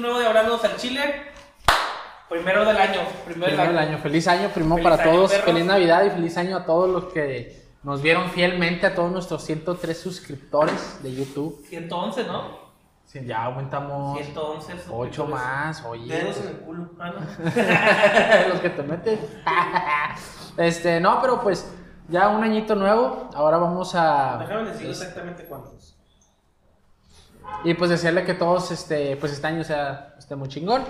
nuevo de Hablando al Chile. Primero del año. Primero, Primero del año. Feliz año, primo, Feliz para año, todos. perros. Feliz Navidad y feliz año a todos los que nos vieron fielmente, a todos nuestros 103 suscriptores de YouTube. 111, ¿no? Sí, ya aumentamos 111. 8 suscriptores. más, oye. Dedos en el culo. Ah, no. los que te metes. este, no, pero pues ya un añito nuevo. Ahora vamos a. Déjame decir exactamente cuántos. Y pues desearle que todos este, pues este año sea esté muy chingón.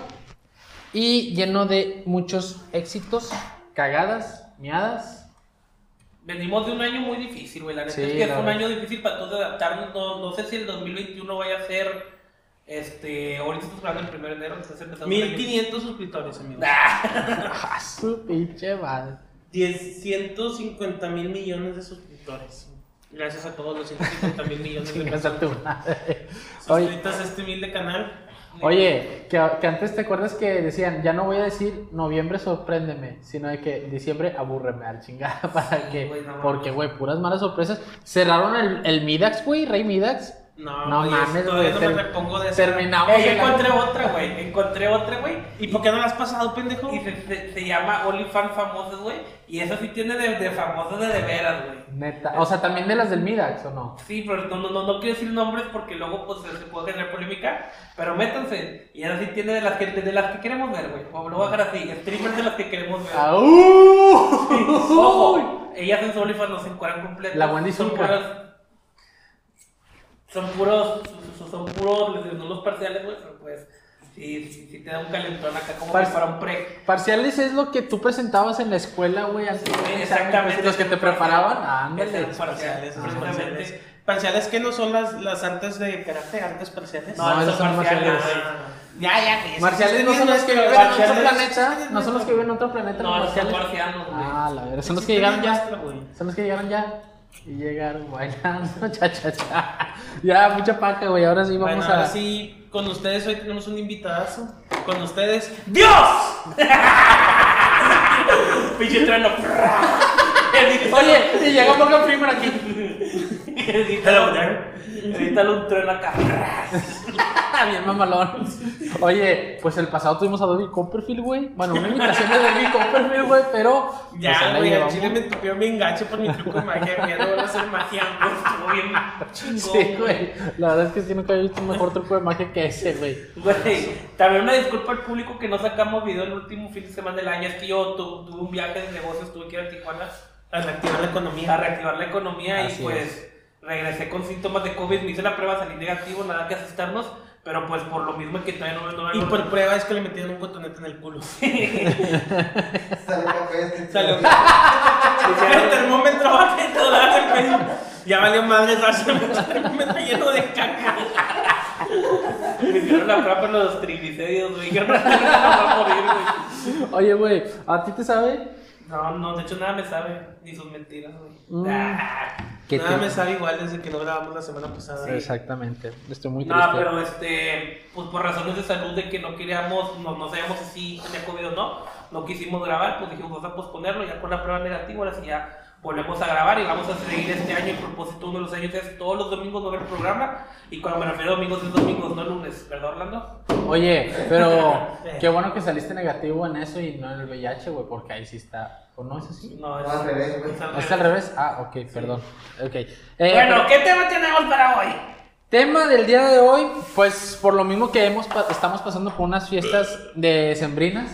Y lleno de muchos éxitos, cagadas, miadas. Venimos de un año muy difícil, güey. La neta Sí, es que fue un año difícil para todos adaptarnos. No, no sé si el 2021 vaya a ser. Este. Ahorita estamos hablando del 1 de enero. Entonces empezamos el año. 1500 suscriptores, amigos. ¡Ah, su pinche madre! 150 mil millones de suscriptores. Gracias a todos los 150 mil millones de personas suscritas a este humilde canal. oye que, que antes te acuerdas que decían, ya no voy a decir noviembre sorpréndeme, sino de que diciembre abúrreme al chingada para que, no porque güey, puras malas sorpresas. Cerraron el, el Midax, güey, Rey Midax. No, No güey, mames, güey, no me repongo de eso. Terminamos Eh, encontré otra, güey. Encontré otra, güey. ¿Y por qué no la has pasado, pendejo? Y se, se, se llama OnlyFans Famosos, güey. Y eso sí tiene de, de famosos de de veras, güey. Neta. O sea, también de las del Midax, ¿o no? Sí, pero no, no, no, no quiero decir nombres porque luego pues se, se puede generar polémica. Pero métanse. Y ahora sí tiene de las que, de las que queremos ver, güey. O lo voy a dejar así. Streamers de las que queremos ver. ¡Au! Ojo, ellas en su OnlyFans no se encuadran completas. La Wendy son puras. Son puros. Son, son puros. les digo, No los parciales, güey. Pero pues. Sí, sí, sí te da un calentón acá como Par- que para un pre. Parciales es lo que tú presentabas en la escuela, güey, antes de exactamente. Los que te preparaban. Ándale. Ese- Parciales, Ah, precisamente. parciales. Parciales que no son las, las artes de karate, artes parciales. No, esos son marciales. Ya, ya, güey. Marciales no son los que viven en otro marciales- planeta. No son los que viven en otro planeta. No, los son marciales. marcianos, güey. Ah, la verdad. Son los que llegaron ya. güey. Son los que llegaron ya. Y llegaron bailando, cha, cha, cha. Ya, mucha paja, güey. Ahora sí vamos Bueno, a. ahora sí, con ustedes hoy tenemos un invitadazo. Con ustedes, ¡Dios! Pinche trueno. Oye, y llega Morgan Freeman aquí. Hello there. Edítale un trueno acá. Bien mamalón. Oye, pues el pasado tuvimos a David Copperfield, güey. Bueno, una invitación de David Copperfield, güey, pero. pues, ya, güey, al llevamos. chile me tupió bien gacho por mi truco de magia, güey. No voy a hacer magia, güey. Estuvo bien chingón. Sí, güey. La verdad es que sí nunca he visto un mejor truco de magia que ese, güey. Güey, también una disculpa al público que no sacamos video el último fin de semana del año. Es que yo tu- tuve un viaje de negocios, tuve que ir a Tijuana A reactivar la a economía. reactivar la economía Así y pues regresé con síntomas de COVID. Me hice la prueba, salí negativo, nada que asustarnos. Pero pues por lo mismo que todavía no, no Y por prueba es que le metieron un cotonete en el culo. Salió café. Salió. el termómetro va hace peso. Ya valió madre, el termómetro lleno de caca. Me hicieron la prueba por los triglicéridos, güey. Yo no, no va a morir, güey. Oye, güey, ¿a ti te sabe? No, no, de hecho nada me sabe, ni sus mentiras, güey. Mm. Ah. Que Nada te- me sabe igual desde que no grabamos la semana pasada. Exactamente. Estoy muy triste. No, pero este, pues por razones de salud de que no queríamos, no, no sabíamos si sí tenía COVID o no, no quisimos grabar, pues dijimos vamos a posponerlo ya con la prueba negativa, ahora sí ya volvemos a grabar y vamos a seguir este año. El propósito uno de los años es todos los domingos no ver el programa y cuando me refiero a domingos es domingos, no lunes, ¿verdad Orlando? Oye, pero qué bueno que saliste negativo en eso y no en el VIH, güey, porque ahí sí está. ¿O no es así? No, No, al revés, güey. es al ¿Es al revés? Ah, ok, perdón. Ok. Eh, Bueno, ¿qué tema tenemos para hoy? Tema del día de hoy, pues por lo mismo que hemos, pa- estamos pasando por unas fiestas de sembrinas,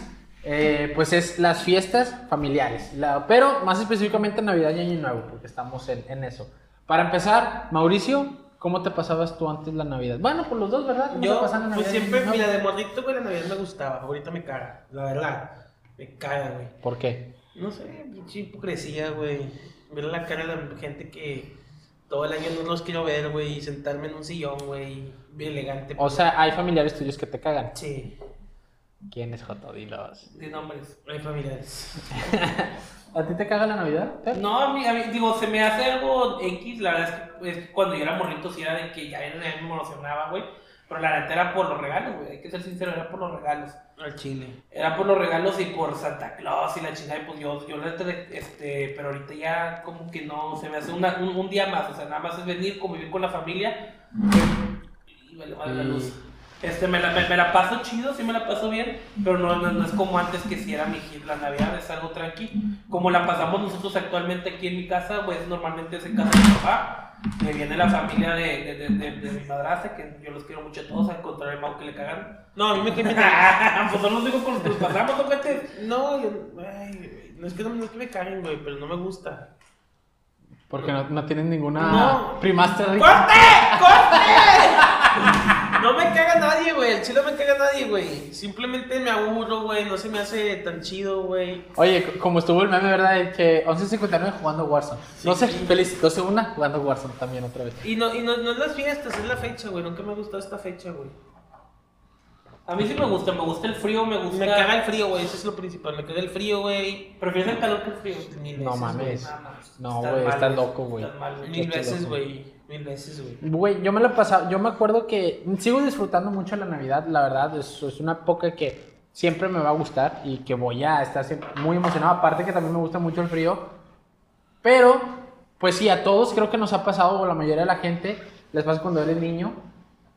eh, pues es las fiestas familiares, La- pero más específicamente Navidad y Año Nuevo, porque estamos en, en eso. Para empezar, Mauricio, ¿cómo te pasabas tú antes la Navidad? Bueno, por los dos, ¿verdad? ¿Cómo Yo, la pues Navidad y siempre, mira, de morrito, güey, la Navidad me gustaba. Ahorita me caga, la verdad. Me caga, güey. ¿Por qué? No sé, pinche hipocresía, güey. Ver la cara de la gente que todo el año no los quiero ver, güey. Y sentarme en un sillón, güey. Bien elegante. O sea, hay familiares tuyos que te cagan. Sí, ¿Quién es Joto? Dilos. De nombres. hay familiares. ¿A ti te caga la Navidad? Pep? No, a mí, a mí, digo, se me hace algo X, la verdad es que, es que cuando yo era morrito sí era de que ya me emocionaba, güey. Pero la neta era por los regalos, güey, hay que ser sincero, era por los regalos. Al chile. Era por los regalos y por Santa Claus y la chingada, y pues yo, yo la este, pero ahorita ya como que no, se me hace una- un, un día más, o sea, nada más es venir, convivir con la familia y vale madre la Y- luz. Este, me la, me, me la paso chido, sí me la paso bien, pero no, no, no es como antes que si era mi hit, la Navidad es algo tranqui. Como la pasamos nosotros actualmente aquí en mi casa, pues normalmente es en casa de mi papá. Me viene la familia de, de, de, de, de mi madrastra, que yo los quiero mucho a todos, al contrario Mau que le cagan. No, a mí me cae pues son los únicos con los que nos pasamos, ojete. No, yo, ay, no es que no, no es que me caguen, güey, pero no me gusta. Porque no, no tienen ninguna No. primastra rica. ¡Corte! ¡Corte! No me caga nadie, güey. El chile no me caga nadie, güey. Simplemente me aburro, güey. No se me hace tan chido, güey. Oye, como estuvo el meme, ¿verdad? De que 11.59 jugando Warzone. No sé, feliz. 12.1 jugando Warzone también otra vez. Y no, y no, no es las fiestas, es la fecha, güey. Nunca me ha gustado esta fecha, güey. A mí sí me gusta, me gusta el frío, me gusta. Me caga el frío, güey. Eso es lo principal. Me caga el frío, güey. ¿Prefieres el calor que el frío? Mil No veces, mames. Más. No, güey, mal, estás loco, güey. Mil veces, güey. Mil veces, güey. Güey, yo me lo pasado, yo me acuerdo que sigo disfrutando mucho la Navidad, la verdad, es, es una época que siempre me va a gustar y que voy a estar muy emocionado, aparte que también me gusta mucho el frío, pero, pues sí, a todos creo que nos ha pasado, o a la mayoría de la gente, les pasa cuando eres niño,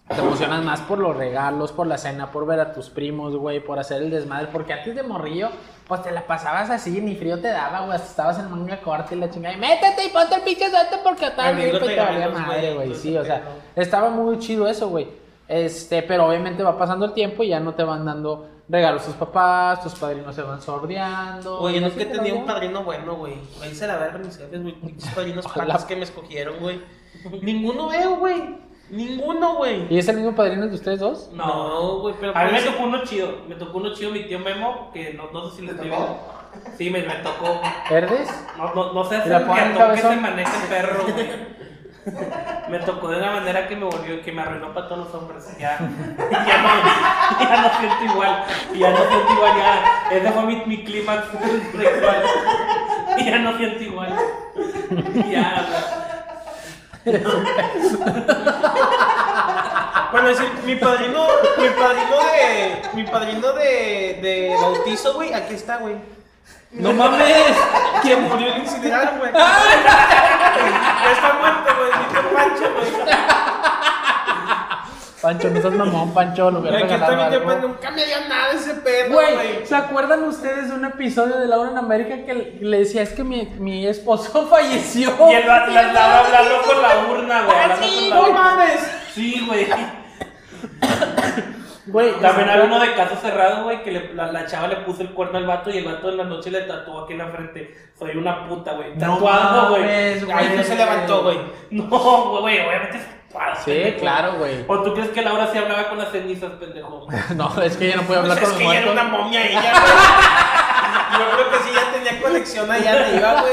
te emocionas más por los regalos, por la cena, por ver a tus primos, güey, por hacer el desmadre, porque antes de morrillo, pues te la pasabas así, ni frío te daba, güey, hasta estabas en manga corta y la chingada, y métete y ponte el pinche suéter porque está Abrir bien, pues te valía madre, güey, sí, o sea, estaba muy chido eso, güey, este, pero obviamente va pasando el tiempo y ya no te van dando regalos tus papás, tus padrinos se van sordeando. Güey, y nunca así, tenía un ¿no? padrino bueno, güey. Me hice la verga mis jefes, güey. Mis padrinos patas que me escogieron, güey. Ninguno veo, güey. Ninguno, güey. ¿Y es el mismo padrino de ustedes dos? No, güey, pero A mí me tocó uno chido. Me tocó uno chido mi tío Memo, que no, no sé si le ¿Te estoy viendo. Sí, me, me tocó. ¿Verdes? No, no, no sé ¿Y hacer piatón que se el perro, güey. Me tocó de una manera que me volvió, que me arruinó para todos los hombres. Ya, ya, no, ya no siento igual. Ya no siento igual. Ya, ese fue mi, mi clímax sexual. Y ya no siento igual. Ya, güey. Bueno, es decir, mi padrino, mi padrino de, mi padrino de, de bautizo, güey, aquí está, güey. No mames. Que murió lo incineraron, güey. Ya está muerto, güey, tío Pancho, güey. Pancho, no seas mamón, Pancho, lo hubiera Aquí regalado algo. Nunca me dio nada ese perro, Güey. ¿se acuerdan ustedes de un episodio de Laura en América que le- decía es que mi, mi esposo falleció? Y él la, la, la, hablando con la urna, güey. Hablando Sí, no mames. Sí, güey. Güey, También había uno de caso cerrado, güey, que le- la, la chava le puso el cuerno al vato y el vato en la noche le tatuó aquí en la frente. Soy una puta, güey. No Tatuado, güey. mames, Ahí no se levantó, güey. No, güey, obviamente es. Sí, pendejo. claro, güey. ¿O tú crees que Laura sí hablaba con las cenizas, pendejo? No, es que ella no puede hablar Pues es con que los ya era muertos. una momia ella, güey. Yo creo que sí ya tenía colección allá arriba, güey.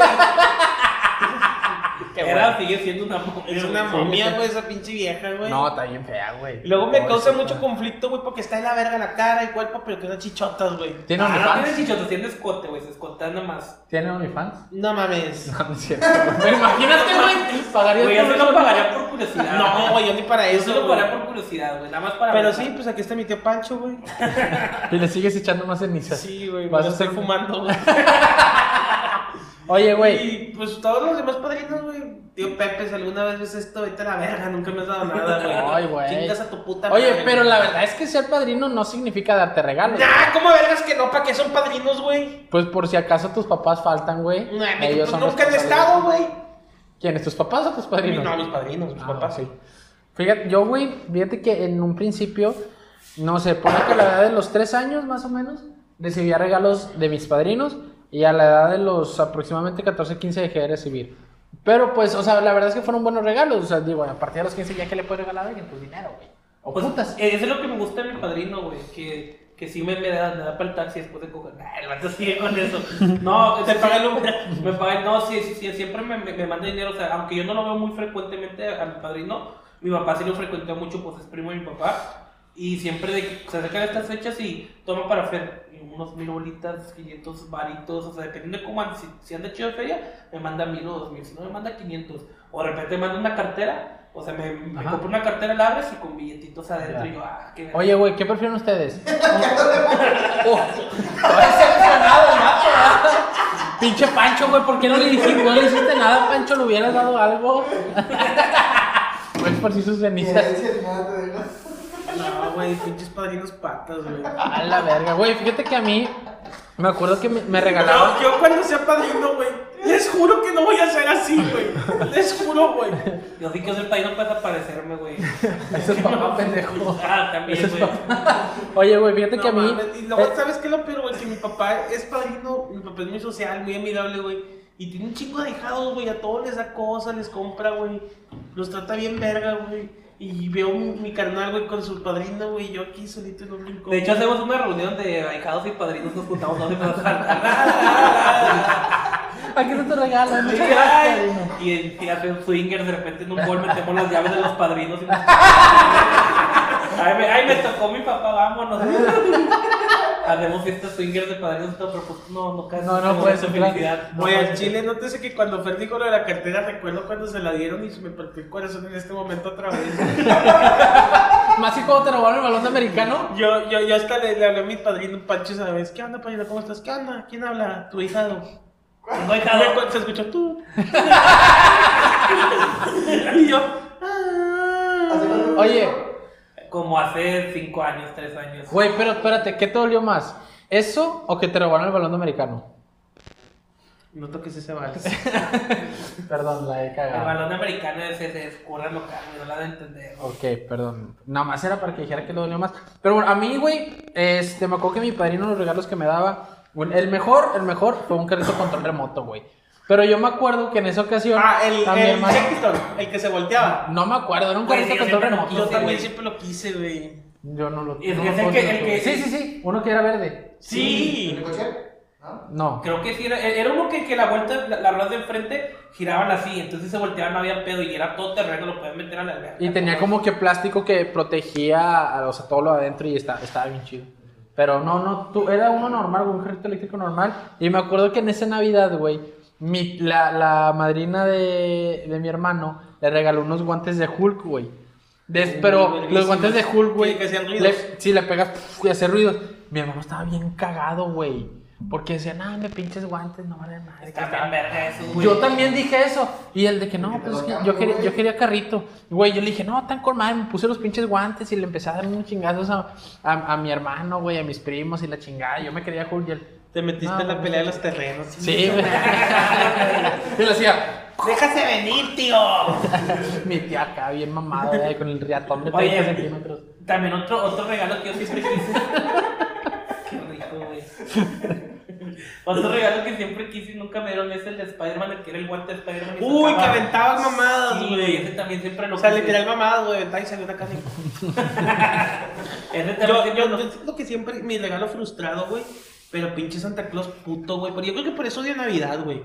Era, sigue siendo una momia. Es una momia, güey, esa pinche vieja, güey. No, está bien fea, güey. Luego me causa mucho conflicto, güey, porque está en la verga la cara y cuerpo, pero tiene chichotas, güey. ¿Tiene Ah, no tiene OnlyFans? chichotas, tiene escote, güey. Se nada más. ¿Tiene OnlyFans? No mames. No, no es cierto. Pero imagínate, güey. Pagarías Güey, yo eso? pagaría por curiosidad. No, güey, yo ni para Yo eso. se lo pagaría por curiosidad, güey. Nada más para Pero sí, pues aquí está mi tío Pancho, güey. Y le sigues echando más cenizas. Sí, güey, Vas a hacer- fumando, güey. Oye, güey. Y pues todos los demás padrinos, güey. Tío Pepe, si alguna vez ves esto, vete a la verga, nunca me has dado nada, güey. Ay, güey. Chingas a tu puta Oye, madre, pero güey. la verdad es que ser padrino no significa darte regalos. Nah, ¿cómo vergas que no? ¿Para qué son padrinos, güey? Pues por si acaso tus papás faltan, güey. Nah, Ellos pues nunca han estado, güey. ¿Quiénes? ¿Tus papás o tus padrinos? No, mis padrinos, mis Ah, papás. sí. Fíjate, yo, güey, fíjate que en un principio, no sé, pone que a la edad de los tres años más o menos, recibía regalos de mis padrinos y a la edad de los aproximadamente 14, 15 dejé de recibir. Pero pues, o sea, la verdad es que fueron buenos regalos. O sea, digo, a partir de los 15 ya que le puedes regalar a alguien, pues dinero, güey. O Pues, putas. eh, Eso es lo que me gusta de mi padrino, güey. Que, que sí me, me da, me da para el taxi después de coger. Nah, el vato sigue con eso. No, Te paga el. Me paga, no, sí, sí, siempre me, me, me manda dinero. O sea, aunque yo no lo veo muy frecuentemente a mi padrino, mi papá sí lo frecuentea mucho, pues es primo de mi papá. Y siempre de que se acercan estas fechas y toma para y unos mil bolitas, 500 varitos, o sea, dependiendo de cómo ande. Si, si anda chido de feria, me manda mil o dos mil, si no me manda 500. O de repente me manda una cartera, o sea, me, me compro una cartera, la abres y con billetitos adentro. Y yo, ah, qué Oye, güey, ¿qué prefieren ustedes? Oh. Pinche Pancho, güey, ¿por qué no le dijiste, no le hiciste nada, Pancho? ¿Le hubieras dado algo? Pues por si sus cenizas. No. No, güey, pinches padrinos patas, güey. A la verga, güey. Fíjate que a mí me acuerdo que me, me regalaban. No, yo cuando sea padrino, güey, les juro que no voy a ser así, güey. Les juro, güey. Yo sí que soy padrino para desaparecerme, güey. Eso es papá pendejo. Ah, también, güey. papá. Oye, güey, fíjate que a No mí. mames, Y luego, eh, ¿sabes qué es lo peor, güey? Que mi papá es padrino, mi papá es muy social, muy amigable, güey. Y tiene un chingo de hijados, güey. A todos les da cosas, les compra, güey. Los trata bien verga, güey. Y veo mi, mi carnal, güey, con su padrino, güey. y Yo aquí solito en un rincón. De hecho, hacemos una reunión de ahijados y padrinos, nos juntamos dos y nos ¿A qué no te regalan? Sí, ay. Y en, y hacen swingers, de repente en un bol metemos las llaves de los padrinos. Y nos... ay, me, ay, me tocó mi papá, vámonos. Hacemos fiestas swingers de padrinos, pero pues no, no casi. No, no puede ser, felicidad. No Güey, puede al chile, nótese que cuando Fer dijo lo de la cartera, recuerdo cuando se la dieron y se me partió el corazón en este momento otra vez. Más que cuando te robaron el balón de americano. Yo, yo, yo hasta le, le hablé a mi padrino Pancho esa vez. ¿Qué onda, padrino? ¿Cómo estás? ¿Qué onda? ¿Quién habla? Tu hijado. No hay Se escuchó tú. y yo. "Ah". ¿Hace cuánto fue Oye. Como hace 5 años, 3 años. Güey, pero espérate, ¿qué te dolió más? ¿Eso o que te robaron el balón americano? No toques ese vals. Perdón, la he El cagado. balón americano ese se escurra local, no la de entender. Ok, perdón. Nada más era para que dijera que le dolió más. Pero bueno, a mí, güey, este, me acuerdo que mi padrino los regalos que me daba. bueno, el mejor, el mejor fue un carrito control remoto, güey. Pero yo me acuerdo que en esa ocasión. Ah, el, el el que se volteaba. No me acuerdo, era un carrito sí, yo remoto. quise, Yo también güey. siempre lo quise, güey. Yo no lo Y es no el que- el que-. Sí, sí, sí. Uno que era verde. Sí. ¿El coche? ¿No? No. Creo que sí, era, era uno que, que la vuelta, la, la ruedas de enfrente giraban así, entonces se volteaban, no había pedo y era todo terreno, lo podían meter a la alberca. Y tenía como que plástico que protegía, a- o sea, todo lo adentro y está- estaba bien chido. Pero no, no, tú, era uno normal, un carrito eléctrico normal. Y me acuerdo que en esa Navidad, güey, mi, la, la madrina de, de mi hermano le regaló unos guantes de Hulk, güey. Pero los guantes de Hulk, güey. Que- que hacían ruidos. le- Sí, le pegas y hace ruidos. Mi hermano estaba bien cagado, güey. Porque decía, no, me pinches guantes, no vale madre. Está bien verga eso, güey. Yo también dije eso. Y el de que no, pues que yo quería, güey. yo quería carrito. Güey, yo le dije, no, tan con madre. Me puse los pinches guantes y le empecé a dar unos chingazos a, a, a mi hermano, güey, a mis primos y la chingada. Yo me quería Hulk y él. Te metiste No, en la no, pelea de los terrenos. Sí, güey. y le decía, ¡Déjase venir, tío! mi tía acá, bien mamada, güey, con el riatón de Oye, 30 centímetros. También otro, otro regalo que yo siempre quise. Qué rico, güey. Otro regalo que siempre quise y nunca me dieron es el de Spider-Man, el que era el guante de Spider-Man. y Uy, sacaba- que aventabas mamadas, Sí, güey. ese también siempre lo O sea, quise. literal mamadas, güey. Aventaba y salió una caja. Ese también Yo, siempre yo, lo- yo siento que siempre mi regalo frustrado, güey. Pero pinche Santa Claus puto, güey. Pero yo creo que por eso odio Navidad, güey.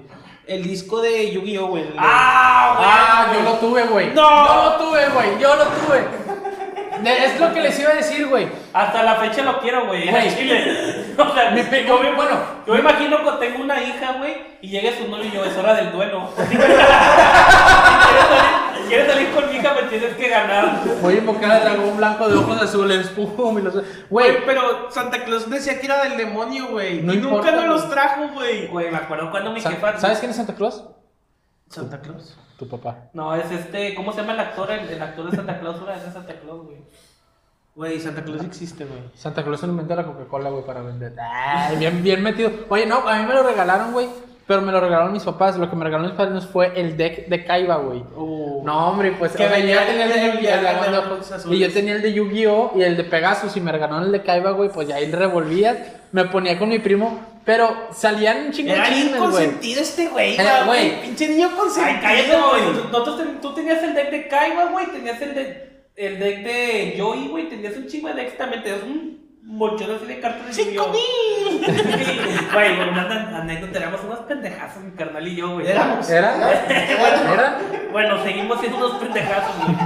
El disco de Yu-Gi-Oh, güey. ¡Ah, güey! Ah, yo lo tuve, güey. No. Yo lo tuve, güey. Yo lo tuve. De- es lo que les iba a decir, güey. Hasta la fecha lo quiero, güey. Chile. O sea, Mi yo bueno. Yo me imagino que tengo una hija, güey, y llega su novio y yo, es hora del duelo. ¿Quieres salir, quieres salir con mi hija? Me tienes que ganar. Voy a invocar al dragón blanco de ojos azules. Pum, y los... Güey, pero Santa Claus decía que era del demonio, güey. No y nunca nos los trajo, güey. Güey, me acuerdo cuando mi Sa- jefa. ¿sabes quién es Santa Claus? ¿Santa Claus? Tu papá. No, es este. ¿Cómo se llama el actor? El, el actor de Santa Claus, es de Santa Claus, güey. Güey, Santa Claus existe, güey. Santa Claus se lo inventó la Coca-Cola, güey, para vender. Ay, bien, bien metido. Oye, no, a mí me lo regalaron, güey. Pero me lo regalaron mis papás. Lo que me regalaron mis padrinos fue el deck de Kaiba, güey. Uh. No, hombre, pues. Que venía el de Yu-Gi-Oh! Y yo tenía el de Yu-Gi-Oh! y el de Pegasus. Y me regalaron el de Kaiba, güey. Pues ya ahí revolvías. Me ponía con mi primo. Pero salían un chingo de Era bien consentido este güey, Eh, güey. güey. Pinche niño Ay, consentido, cállate, güey. Nosotros ten- tú tenías el deck de Kaiba, güey. Tenías el de. El deck de Joey, güey. Tenías un chingo de decks también. Tenías un montón así de cartas de ¡Cinco mil! Güey, bueno, una an- anécdota. Éramos unos pendejazos, mi carnal y yo, güey. Éramos. ¿Era? ¿Era? Bueno, seguimos siendo unos pendejazos, güey.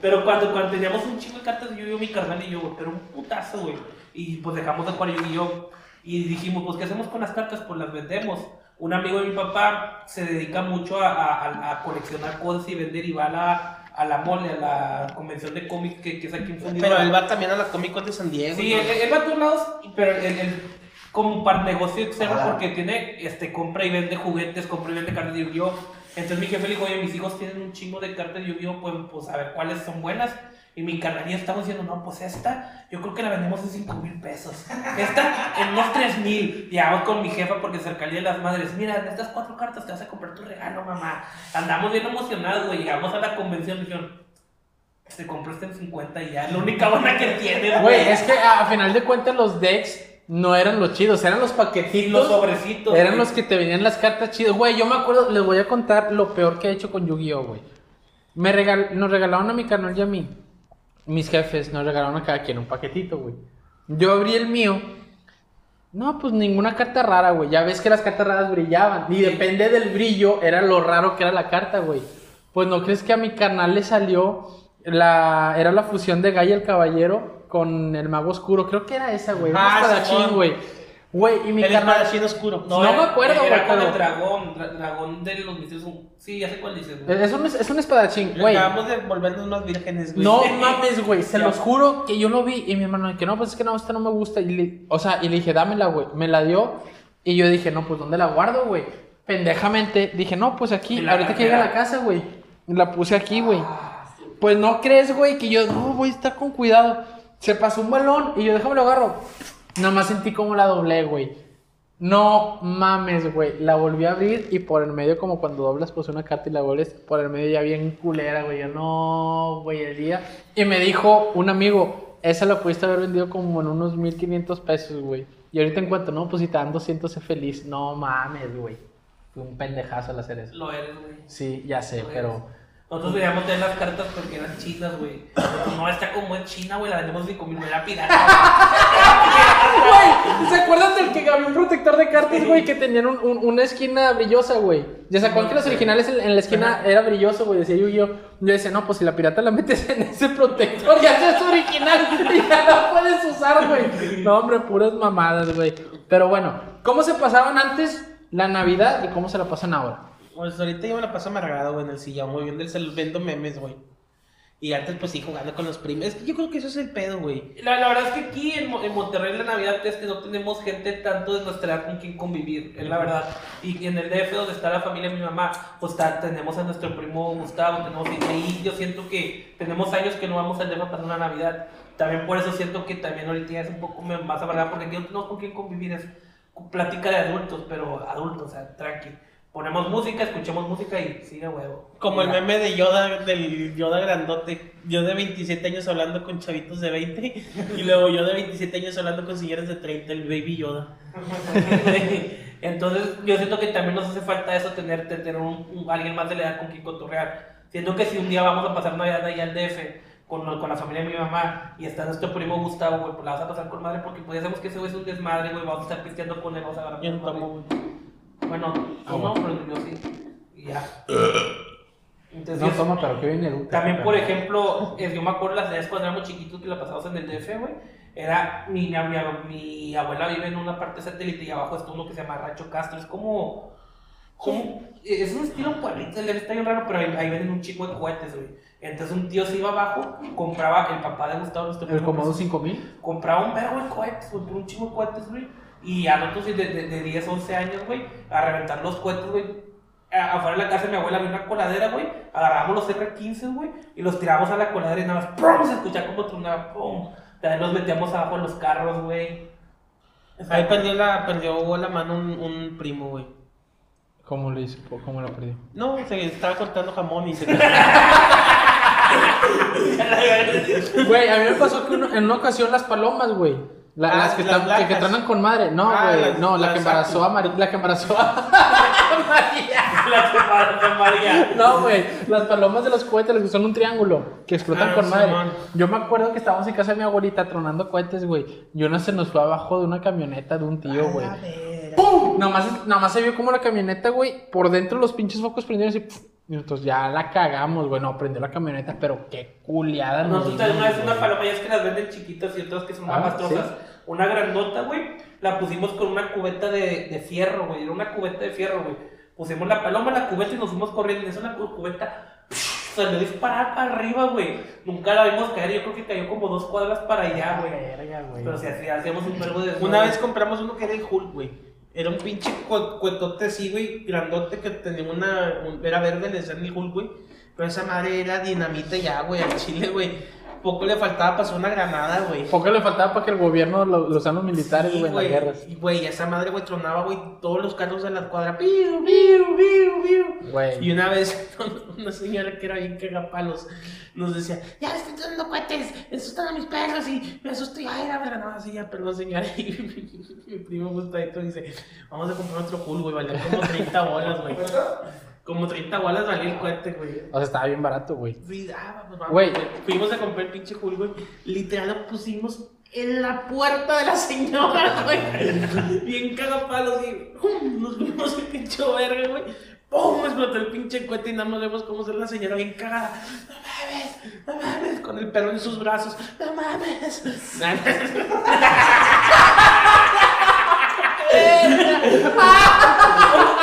Pero cuando, cuando teníamos un chingo de cartas de Yu-Gi-Oh! mi carnal y yo, güey, pero un putazo, güey. Y pues dejamos de jugar Yu-Gi-Oh! Y dijimos, pues, ¿qué hacemos con las cartas? Pues las vendemos. Un amigo de mi papá se dedica mucho a, a- a- a coleccionar cosas y vender y va a la, a la mole, a la convención de cómics que, que es aquí en Fundidora. Pero él va también a la Comic Con de San Diego. Sí, ¿no? él, él va a todos lados, pero él, él como para negocio externo porque tiene, este, compra y vende juguetes, compra y vende cartas de Yu-Gi-Oh! Entonces mi jefe le dijo, oye, mis hijos tienen un chingo de cartas de Yu-Gi-Oh! Pues, pues a ver cuáles son buenas. Y mi carnal ya estamos diciendo, no, pues esta, yo creo que la vendemos en 5 mil pesos. Esta en unos 3 mil. Y vamos con mi jefa porque cerca el Día de las madres. Mira, en estas cuatro cartas te vas a comprar tu regalo, mamá. Andamos bien emocionados, güey. Llegamos a la convención y dijeron, te compraste en 50 y ya, la única buena que tienes, Güey, es que a final de cuentas los decks no eran los chidos, eran los paquetitos. los sobrecitos. Eran güey. los que te venían las cartas chidas. Güey, yo me acuerdo, les voy a contar lo peor que he hecho con Yu-Gi-Oh, güey. Me regal, nos regalaron a mi canal y a mí. Mis jefes nos regalaron a cada quien un paquetito, güey. Yo abrí el mío. No, pues ninguna carta rara, güey. Ya ves que las cartas raras brillaban. Y Sí. depende del brillo, era lo raro que era la carta, güey. Pues no crees que a mi canal le salió la. Era la fusión de Gaia el Caballero con el Mago Oscuro. Creo que era esa, güey. Un Ah, espadachín, güey. Güey, y mi El canal. espadachín oscuro. No me acuerdo, Era güey, con el dragón, dra- dragón de los misterios. Sí, ya sé cuál dices, güey. Es un, es un espadachín, güey. Acabamos de volvernos más vírgenes, güey. No mames, güey, se los juro que yo lo vi y mi hermano, que no, pues es que no, esta no me gusta. Y le- o sea, y le dije, dámela, güey. Me la dio y yo dije, no, pues ¿dónde la guardo, güey? Pendejamente dije, no, pues aquí, ahorita que llegue a la casa, güey. La puse aquí, güey. Pues no crees, güey, que yo, no, voy a estar con cuidado. Se pasó un balón y yo, déjame lo agarro. Nada más sentí como la doblé, güey. No mames, güey. La volví a abrir y por el medio, como cuando doblas pues una carta y la vuelves, por el medio ya bien culera, güey. Yo no, güey, el día. Y me dijo un amigo, esa la pudiste haber vendido como en unos 1500 pesos, güey. Y ahorita en cuanto, no, pues si te dan 200, sé feliz. No mames, güey. Fue un pendejazo al hacer eso. Lo eres, güey. Sí, ya sé, pero. Nosotros veíamos tener las cartas porque eran chinas, güey. No, está como en China, güey, la vendemos en 5 mil, era pirata. Güey, ¿se acuerdan del que había un protector de cartas, güey, que tenían un- un- una esquina brillosa, güey? Ya se acuerdan que los originales en, en la esquina era brilloso, güey, decía Yu-Gi-Oh! Yo decía, no, pues si la pirata la metes en ese protector, ya es original y ya la puedes usar, güey. No, hombre, puras mamadas, güey. Pero bueno, ¿cómo se pasaban antes la Navidad y cómo se la pasan ahora? Pues ahorita yo me la paso amargado, güey, en el sillón, güey, viendo el cel, viendo memes, güey. Y antes, pues sí, jugando con los primos. Es que yo creo que eso es el pedo, güey. La, la verdad es que aquí en, en Monterrey la Navidad es que no tenemos gente tanto de nuestra edad con quien convivir, es la verdad. Y en el DF donde está la familia de mi mamá, pues está- tenemos a nuestro primo Gustavo, tenemos ahí yo siento que tenemos años que no vamos al DF a pasar una Navidad. También por eso siento que también ahorita es un poco más amargada porque aquí no tenemos con quién convivir, es plática de adultos, pero adultos, o sea, tranqui. Ponemos música, escuchamos música y sigue huevo. Como el meme de Yoda, del Yoda grandote. Yo de 27 años hablando con chavitos de 20. Y luego yo de 27 años hablando con señores de 30, el baby Yoda. Entonces, yo siento que también nos hace falta eso, tener, tener un, un- alguien más de la edad con quien cotorrear. Siento que si un día vamos a pasar Navidad ahí al DF con, con la familia de mi mamá y está nuestro primo Gustavo, güey, pues la vas a pasar con madre porque pues ya sabemos que ese güey es un desmadre, güey, vamos a estar pisteando con él, vamos a agarrar Tomo. Bueno, ¿Cómo? no, pero yo sí. Y ya. Entonces, No toma, pero que viene educa. también, por ejemplo, eh, yo me acuerdo las veces cuando éramos chiquitos que la pasamos en el DF, güey. Era, mi, mi, mi- abuela vive en una parte satélite y abajo está uno que se llama Rancho Castro. Es como, como es un estilo pueblito, está bien raro, pero ahí, ahí venden un chico de cohetes, güey. Entonces un tío se iba abajo, compraba, el papá de Gustavo, nuestro El Comodo pues, 5000. compraba un verbo de cohetes, güey, por un chingo de cohetes, güey. Y a nosotros de, de, de 10, 11 años, güey, a reventar los cohetes, güey. A- Afuera de la casa de mi abuela había una coladera, güey. Agarrábamos los R15, güey, y los tirábamos a la coladera y nada más, ¡pum! Se escuchaba como tronaba, ¡pum! También los metíamos abajo de los carros, güey. Ahí perdió la, perdió la mano un, un primo, güey. ¿Cómo lo hizo? ¿Cómo lo perdió? No, se estaba cortando jamón y se Güey, a mí me pasó que uno- en una ocasión las palomas, güey. La- Ah, las que, las están, que, que tronan con madre. No, Ah, güey. las- no, la que embarazó a María. La que embarazó a María. La semana de María. No, güey. Las palomas de los cohetes les son un triángulo que explotan Ah, con madre. Yo me acuerdo que estábamos en casa de mi abuelita tronando cohetes, güey. Y una se nos fue abajo de una camioneta de un tío, güey. ¡Pum! Nada más, nada más se vio como la camioneta, güey, por dentro los pinches focos prendieron así. ¡puf! Y nosotros ya la cagamos, güey. No, prendió la camioneta, pero qué culiada nos Nosotros dimos, una vez una güey. paloma, ya es que las venden chiquitas y otras que son Ah, más trozas. ¿sí? Una grandota, güey, la pusimos con una cubeta de, de fierro, güey. Era una cubeta de fierro, güey. Pusimos la paloma en la cubeta y nos fuimos corriendo. Es una cu- cubeta, salió disparada para arriba, güey. Nunca la vimos caer. Yo creo que cayó como dos cuadras para allá, güey. Pero si hacía- hacíamos un verbo de. Una vez compramos uno que era el Hulk, güey. Era un pinche cu- cuetote así, güey, grandote que tenía una. un- era verde, le decían el Hulk, güey. Pero esa madre era dinamita ya, güey, al chile, güey. Poco le faltaba pasar una granada, güey. Poco le faltaba para que el gobierno lo, lo los militares, Sí, güey, en las guerras. Y, güey, esa madre, güey, tronaba, güey, todos los carros de la cuadra. Piu, piu, piu, piu. Güey. Y una vez, una señora que era bien cagapalos nos decía, ya le están tirando cohetes, asustan a mis perros y me asusté. Ay, la verdad, no, así ya, perdón, señora. Y mi, mi primo gustadito dice, vamos a comprar otro cool, güey, valía como 30 bolas, güey. Como 30 bolas valía el cohete, güey. O sea, estaba bien barato, güey. Sí, ah, vamos. Güey. Fuimos a comprar el pinche cool, güey. Literal lo pusimos en la puerta de la señora, güey. Bien cagapalos y ¡pum! nos fuimos el pinche verga, güey. ¡Pum! Explotó el pinche cohete y nada más vemos cómo se la señora bien cagada. ¡No mames! ¡No mames! Con el perro en sus brazos. ¡No mames!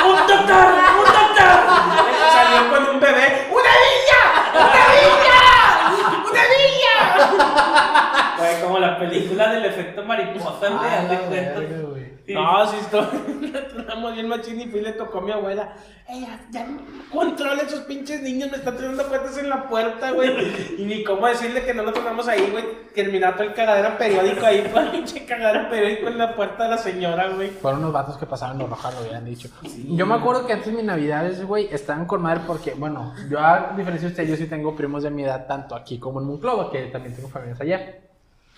¡Un doctor! ¡Un doctor! Salió con un bebé. ¡Una niña! ¡Una niña! ¡Una niña! Güey, como la película del efecto mariposa, güey, Ah, güey. Sí. No, sí, estoy. Estamos bien machín y fui le tocó a mi abuela. Ella, ya controla esos pinches niños, me están tirando cuentas en la puerta, güey. Y ni cómo decirle que no lo tocamos ahí, güey. Que el minato el cagadero periódico ahí, fue el pinche cagadero periódico en la puerta de la señora, güey. Fueron unos vatos que pasaban los rojas, lo habían dicho. Yo me acuerdo que antes mis navidades, güey, estaban con madre porque, bueno, yo a diferencia de usted, yo sí tengo primos de mi edad, tanto aquí como en Monclova, que también tengo familias allá.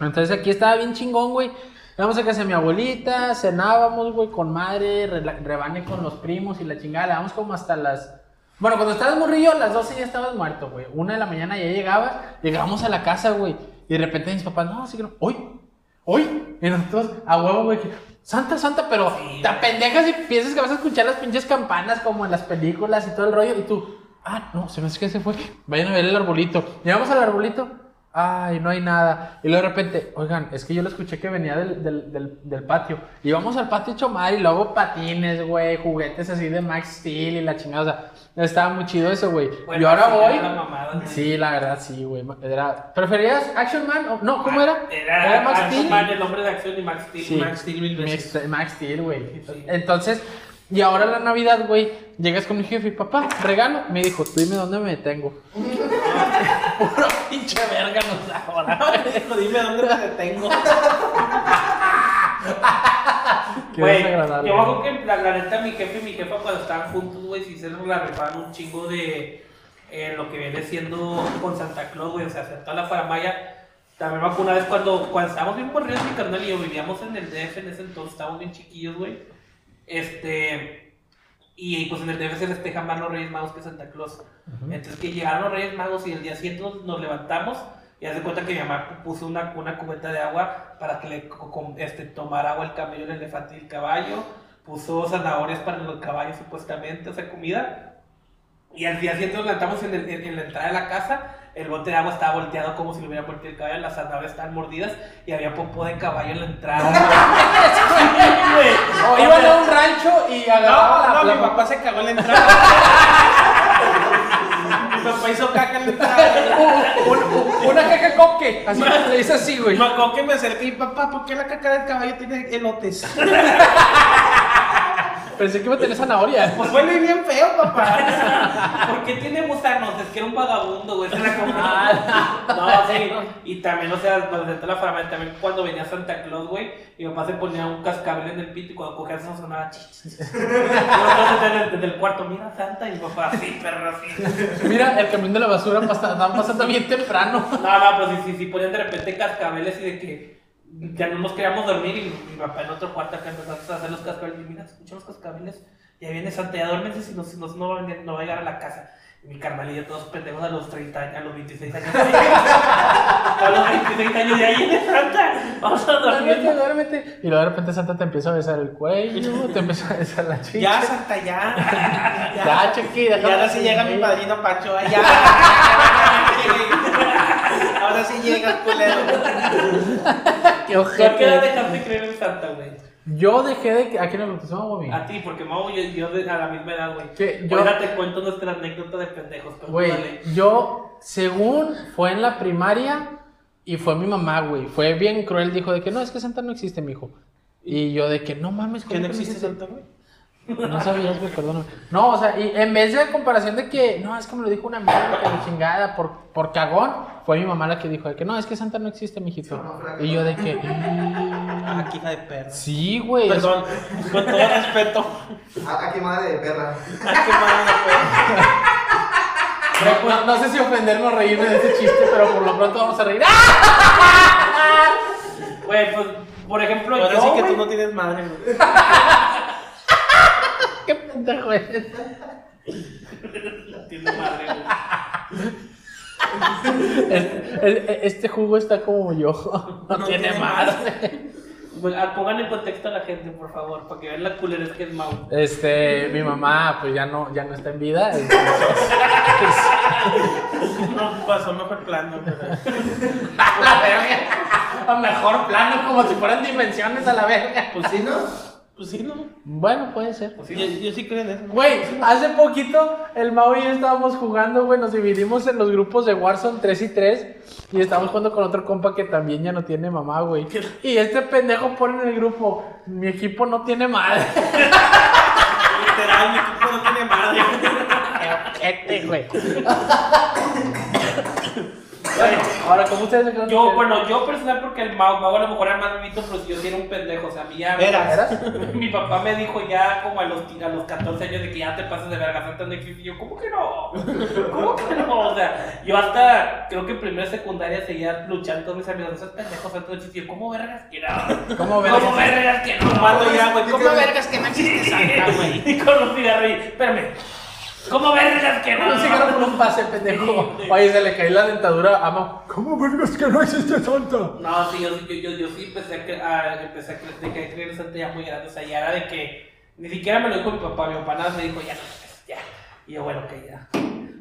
Entonces aquí estaba bien chingón, güey. Íbamos a casa de mi abuelita, cenábamos, güey, con madre, rela- rebane con los primos y la chingada. Le damos como hasta las. Bueno, cuando estabas morrillo, a las 12 ya estabas muerto, güey. Una de la mañana ya llegabas, llegábamos a la casa, güey. Y de repente mis papás, no, así que no, hoy, hoy. Y nosotros, a huevo, güey, que, Santa, Santa, pero te apendejas y piensas que vas a escuchar las pinches campanas como en las películas y todo el rollo. Y tú, ah, no, se me hace que se fue. Vayan a ver el arbolito. Llegamos al arbolito. Ay, no hay nada. Y luego de repente, oigan, es que yo lo escuché que venía del, del, del, del patio. Y vamos al patio hecho madre y luego patines, güey, juguetes así de Max Steel y la chingada. O sea, estaba muy chido eso, güey. Bueno, y ahora sí, voy. era la mamada, güey. Sí, la verdad, sí, güey. Era... ¿Preferías Action Man? o- No, ¿cómo era? Era, Max Max Steel. Man, el hombre de acción y Max Steel. Sí. Max Steel mil veces. Max, Max Steel, güey. Sí. Entonces, y ahora la Navidad, güey, llegas con mi jefe y papá, regalo. Me dijo, tú dime dónde me detengo. Puro pinche verga nos da ahora. Dime dónde me detengo. Qué Güey, yo me acuerdo que la, la neta, mi jefe y mi jefa cuando estaban juntos, güey, sí se la rifaban un chingo de eh, lo que viene siendo con Santa Claus, güey, o sea, hacer toda la faramaya. También me acuerdo una vez cuando, cuando estábamos bien corridos, mi carnal y yo vivíamos en el DF en ese entonces, estábamos bien chiquillos, güey. Este, y pues en el DF se festejan más los Reyes Magos que Santa Claus. Entonces que llegaron los Reyes Magos y el día siguiente nos, nos levantamos y hace cuenta que mi mamá puso una, una cubeta de agua para que le este, tomara agua el camello, el elefante y el caballo. Puso zanahorias para los caballos supuestamente, o sea, comida. Y al día siguiente nos levantamos en, el- en la entrada de la casa. El bote de agua estaba volteado como si lo hubiera volteado el caballo. Las zanahorias estaban mordidas y había popó de caballo en la entrada. O iban a un rancho y agarraban No, la, no, mi papá se cagó en la entrada. mi papá hizo caca en la entrada. un- una caca coque. Así le dice así, güey. Me acuerdo que me acerqué y papá, ¿por qué la caca del caballo tiene elotes? Pensé que iba a tener zanahoria. Pues huele bien feo, papá. ¿Por qué tiene gusanos? Es que era un vagabundo, güey. Se la comió. No, sí. Y también, o sea, de la farmacia, también cuando venía Santa Claus, güey, mi papá se ponía un cascabel en el pito y cuando cogía eso sonaba chich. Yo entonces desde, desde el cuarto, mira Santa, y mi papá, así, perro, así. Mira, el camión de la basura están pasando bien temprano. No, no, pues sí, sí, sí, ponían de repente cascabeles y de que ya no nos queríamos dormir y mi papá en otro cuarto acá empezó a hacer los cascabeles y mira, escucha los cascabeles, ya viene Santa, ya duérmense si no, si no, no va a venir- no va a llegar a la casa. Y mi carnalilla, todos pendejos a los 30 años, a los 26 años. a los 26 años, ya viene Santa, vamos a Duérmete, dormir. duérmete. Y luego de repente Santa te empieza a besar el cuello, te empieza a besar la chicha. Ya, Santa, ya. Ya, Chucky, Y déjame ahora sí llega mi padrino Pancho. ay, Ya. Ahora sí llega el culero. Qué ¿Por qué edad dejaste de creer en Santa, güey? Yo dejé de. ¿A quién le bautizó, güey? A ti, porque Mau, yo, yo de- a la misma edad, güey. Ahorita te cuento nuestra anécdota de pendejos, pero Güey, dale. yo, según fue en la primaria y fue mi mamá, güey. Fue bien cruel, dijo de que no, es que Santa no existe, mijo. Y yo de que no mames, ¿Que ¿cómo no que existe Santa, güey? No sabías, güey, perdóname. No, o sea, y en vez de comparación de que, no, es que me lo dijo una amiga que la chingada por, por cagón, fue mi mamá la que dijo de que no, es que Santa no existe, mijito. Y yo de que, Ah, qué hija de perra. sí, güey. Perdón, con todo respeto. ¿A, a qué madre de perra? Ah, qué madre de perra. Pero, no sé si ofenderme o reírme de ese chiste, pero por lo pronto vamos a reír. Güey, pues, por ejemplo, Ahora yo, sí que tú no tienes madre, güey. Madre, Este jugo está como yo. No, No tiene tiene más. Pues, ah, pongan en contexto a la gente, por favor, para que vean la culera que es Mau. Este, mi mamá, pues ya no, ya no está en vida. entonces, No pasó mejor plano, pero. a la verga. A mejor plano, como si fueran dimensiones a la verga. Pues sí, ¿no? Pues sí, ¿no? Bueno, puede ser. Pues sí, Yo, yo sí creo en eso. Güey, hace poquito el Mau y yo estábamos jugando, güey, nos dividimos en los grupos de Warzone 3 y 3 y estábamos jugando con otro compa que también ya no tiene mamá, güey. Y este pendejo pone en el grupo, mi equipo no tiene madre. Literal, mi equipo no tiene madre. Este, güey. Bueno, ahora, ¿cómo ustedes se quedan? Yo, bueno, yo personal porque el Mau, Mau a lo mejor era más vivito, pero yo sí era un pendejo, o sea, a mí ya... Eras. Mi papá me dijo ya como a los, a los 14 años de que ya te pases de verga, Santa no existe. Y yo, ¿cómo que no? ¿Cómo que no? O sea, yo hasta, creo que en primera secundaria seguía luchando con mis amigos, esos pendejos Santa no existe. Y yo, ¿cómo vergas que no? ¿Cómo vergas? ¿Cómo vergas que no? Mando ya, güey. ¿Cómo ¿Cómo vergas que no existe Santa, güey? Y con un cigarro y, espérame, ¿cómo vergas que no? Un cigarro con un pase, pendejo. Oye, se le cae la dentadura a Mau. ¿Cómo vergas que no existe Santa? No, sí, yo, yo, yo, yo sí empecé a, cre- a, empecé a cre- de que creer en Santa ya muy grande. O sea, ya era de que ni siquiera me lo dijo mi papá. Mi papá nada me dijo, ya no, ya. Y yo, bueno, que ya.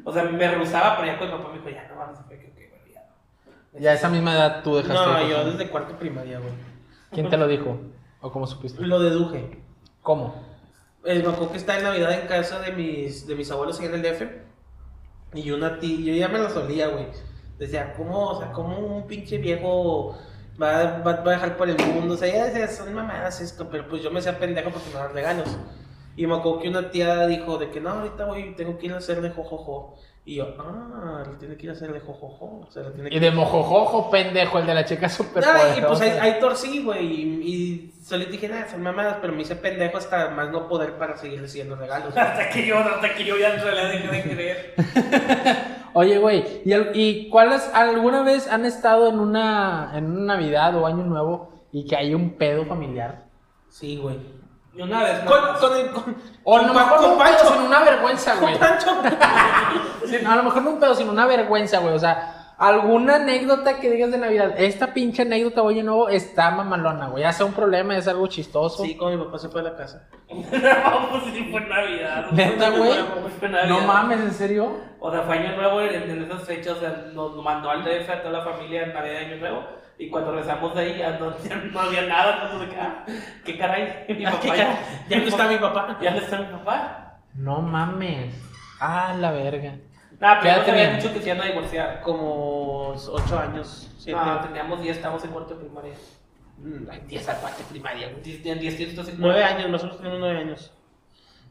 O sea, me rehusaba, pero ya con mi papá me dijo, ya no vamos a ver que, que, bueno, ya no. Ya a esa misma edad tú dejaste. No, de yo desde cuarto primaria, güey. ¿Quién te lo dijo? ¿O cómo supiste? Lo deduje. ¿Cómo? Eh, me que estaba en Navidad en casa de mis, de mis abuelos en el DF. Y una tía, yo ya me la solía, güey. Decía, ¿cómo, o sea, cómo un pinche viejo va, va, va a dejar por el mundo? O sea, ya decía, son mamadas esto, pero pues yo me hacía pendejo porque me daban regalos. Y me acuerdo que una tía dijo de que no, ahorita voy, tengo que ir a hacerle jojojo. Y yo, ah, le tiene que ir a hacerle jojojo. O sea, le tiene que Y de mojojojo, pendejo, el de la chica super Ah, y pues ahí, ahí torcí, güey. Y, y solito dije, nada, son mamadas, pero me hice pendejo hasta más no poder para seguir recibiendo regalos. Hasta que yo, hasta que yo ya en realidad dejé de creer. Oye, güey, ¿y, al- ¿y cuáles alguna vez han estado en una, en una Navidad o Año Nuevo y que hay un pedo familiar? Sí, güey. Y una vez Con, más. con el. Con, O no, Pa- mejor con un pedo, Pancho. sino una vergüenza, güey. Con Pancho. A lo mejor no un pedo, sino una vergüenza, güey. O sea, alguna anécdota que digas de Navidad. Esta pinche anécdota, güey, nuevo, está mamalona, güey. Ya sea un problema, es algo chistoso. Sí, con mi papá se fue a la casa. no, pues sí fue Navidad. Neta, güey. No mames, ¿en serio? O sea, fue Año Nuevo en, en esas fechas, o sea, nos mandó al DF a toda la familia en Navidad y Año Nuevo. Y cuando regresamos de ahí ya no, ya no había nada, no sé qué, ah, qué caray, mi papá ¿Qué cara? Ya no está mi papá. Ya no está mi papá. No mames. Ah, la verga. Nah, ¿Qué pero edad no se había tenían? dicho que se iban a divorciar. Como 8 años. 7 No, teníamos 10, estamos en cuarto de primaria. Ay, 10 al cuarto de primaria, güey. 10, en 10, 10, 12, 9 años, nosotros tenemos 9 años.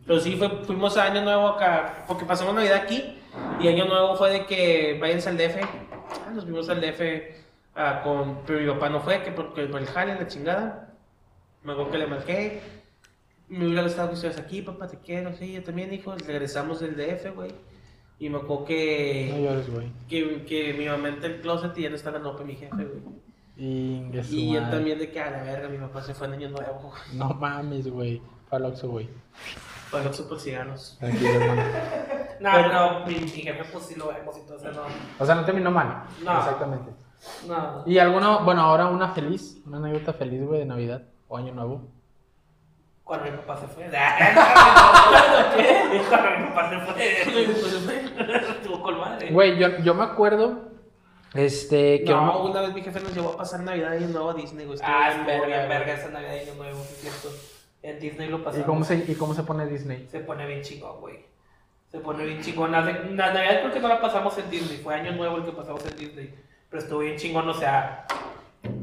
Pero sí, fue, fuimos a Año Nuevo acá, porque pasamos Navidad aquí. Y Año Nuevo fue de que váyanse al DF. Ah, nos vimos al DF ah, con. Pero mi papá no fue, que porque por el jale, la chingada. Me acuerdo que le marqué. Me hubiera gustado que estuvieras aquí, papá, te quiero. Sí, yo también, hijo. Regresamos del DF, güey. Y me acuerdo No que. llores, güey. Que, que mi mamá entra el closet y ya no está la nope, mi jefe, güey. Su Y yo también de que a la verga, mi papá se fue en Año Nuevo, güey. No mames, güey. Paloxo, güey. Para los super cigarros. Tranquilo, hermano. No, Pero- pero mi, mi jefe, pues sí lo vemos y todo, o sea, no. O sea, no terminó mal. No. Exactamente. No. ¿Y alguna, bueno, ahora una feliz, una anécdota feliz, güey, de Navidad o Año Nuevo? Cuando mi papá se fue. ¿Qué? Cuando mi papá se fue. Estuvo con madre. Güey, yo, yo me acuerdo, este, que no, uno- una vez mi jefe nos llevó a pasar Navidad y nuevo a Disney, güey. Ah, es verga, verga, verga, esa Navidad y Año Nuevo, cierto. En Disney lo ¿Y pasamos. cómo, se, ¿Y cómo se pone Disney? Se pone bien chingón, güey. Se pone bien chingón. La, la Navidad creo que no la pasamos en Disney. Fue Año Nuevo el que pasamos en Disney. Pero estuvo bien chingón, o sea.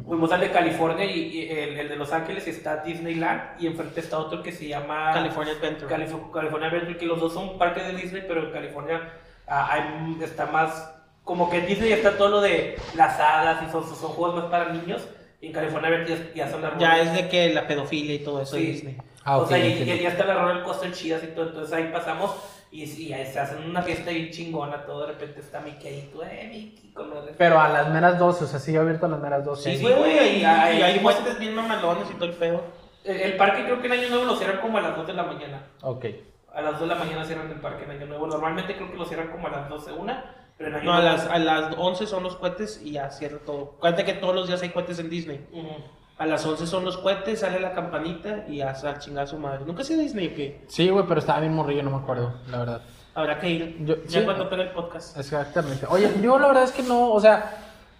Fuimos al de California y, y el, el de Los Ángeles está Disneyland y enfrente está otro que se llama California Adventure. Calif- California Adventure, que los dos son parques de Disney, pero en California ah, hay- está más, como que en Disney está todo lo de las hadas y son, son juegos más para niños, y en California Adventure ya, ya son las Ya es de que la pedofilia y todo eso de Sí. Disney. Ah, o ok, sea, y, y ya está la roller coaster chidas y todo, entonces ahí pasamos y, y ahí se hacen una fiesta bien chingona, todo de repente está Mickey ahí, tú, eh, Mickey, con los Pero a las meras 12, o sea, sigue abierto a las meras 12. Sí, Sí, güey, y, ahí- y hay puestes bien mamalones y todo el pedo. El, el parque creo que en Año Nuevo lo cierran como a las 2 de la mañana. Ok. A las 2 de la mañana cierran el parque en Año Nuevo. Normalmente creo que lo cierran como a las 12, una, pero en Año No, a Nuevo. las, a las 11 son los cohetes y ya cierra todo. Cuéntate que todos los días hay cohetes en Disney. Ujú. A las 11 son los cohetes, sale la campanita y ya se a chingar a su madre. ¿Nunca has ido a Disney o qué? Sí, güey, pero estaba bien morrillo, no me acuerdo, la verdad. Habrá que ir. Yo- ya sí. cuando pegue el podcast. Exactamente. Oye, yo la verdad es que no, o sea,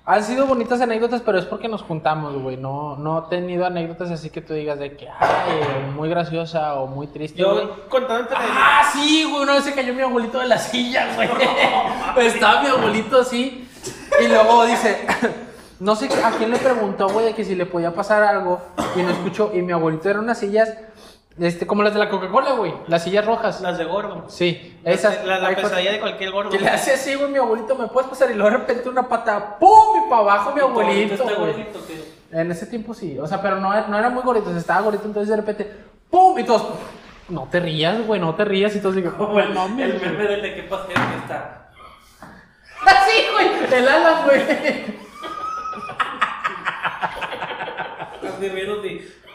han sido bonitas anécdotas, pero es porque nos juntamos, güey. No, no he tenido anécdotas así que tú digas de que, ay, muy graciosa o muy triste, güey. Yo contándote la Ah, sí, güey, una vez se cayó mi abuelito de la silla, güey. Estaba mi abuelito así. Y luego dice, no sé a quién le preguntó, güey, que si le podía pasar algo. Y no escuchó. Y mi abuelito eran unas sillas, este, como las de la Coca-Cola, güey. Las sillas rojas. las de gordo. Sí, esas. La, pesadilla de cualquier gordo. Que le hace así, güey, mi abuelito, ¿me puedes pasar? Y luego de repente una pata, ¡pum! Y para abajo mi abuelito, güey. gordito, En ese tiempo sí, o sea, pero no, no era muy gordito, estaba gordito, entonces de repente, ¡pum! Y todos, no te rías, güey, no te rías. Y todos digo, el, no mames, el güey". meme del de que pasé que está. Así, güey, el ala, güey. Así riéndose.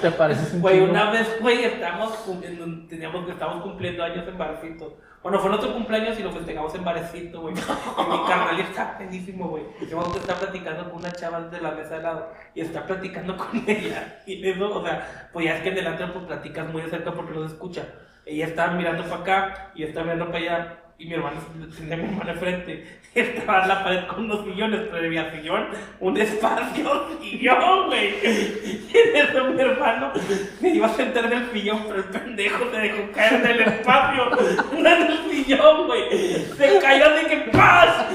Te pareces un Güey, una vez, güey, estamos cumpliendo, teníamos, estábamos cumpliendo años en Barecito. Bueno, fue nuestro cumpleaños y lo festejamos en Barecito, güey. Y mi carnal está pedísimo, güey. Yo que está platicando con una chava de la mesa de lado y está platicando con ella. Y eso, o sea, pues ya es que en el antro pues platicas muy de cerca porque no se escucha. Ella estaba mirando para acá y estaba mirando para allá. Y mi hermano tenía mi hermano enfrente. Estaba en la pared con unos sillones, pero había sillón, un espacio, sillón, güey. Y en eso mi hermano me iba a sentar en el sillón, pero el pendejo se dejó caer en el espacio, no en el sillón, güey. Se cayó de que ¡paz!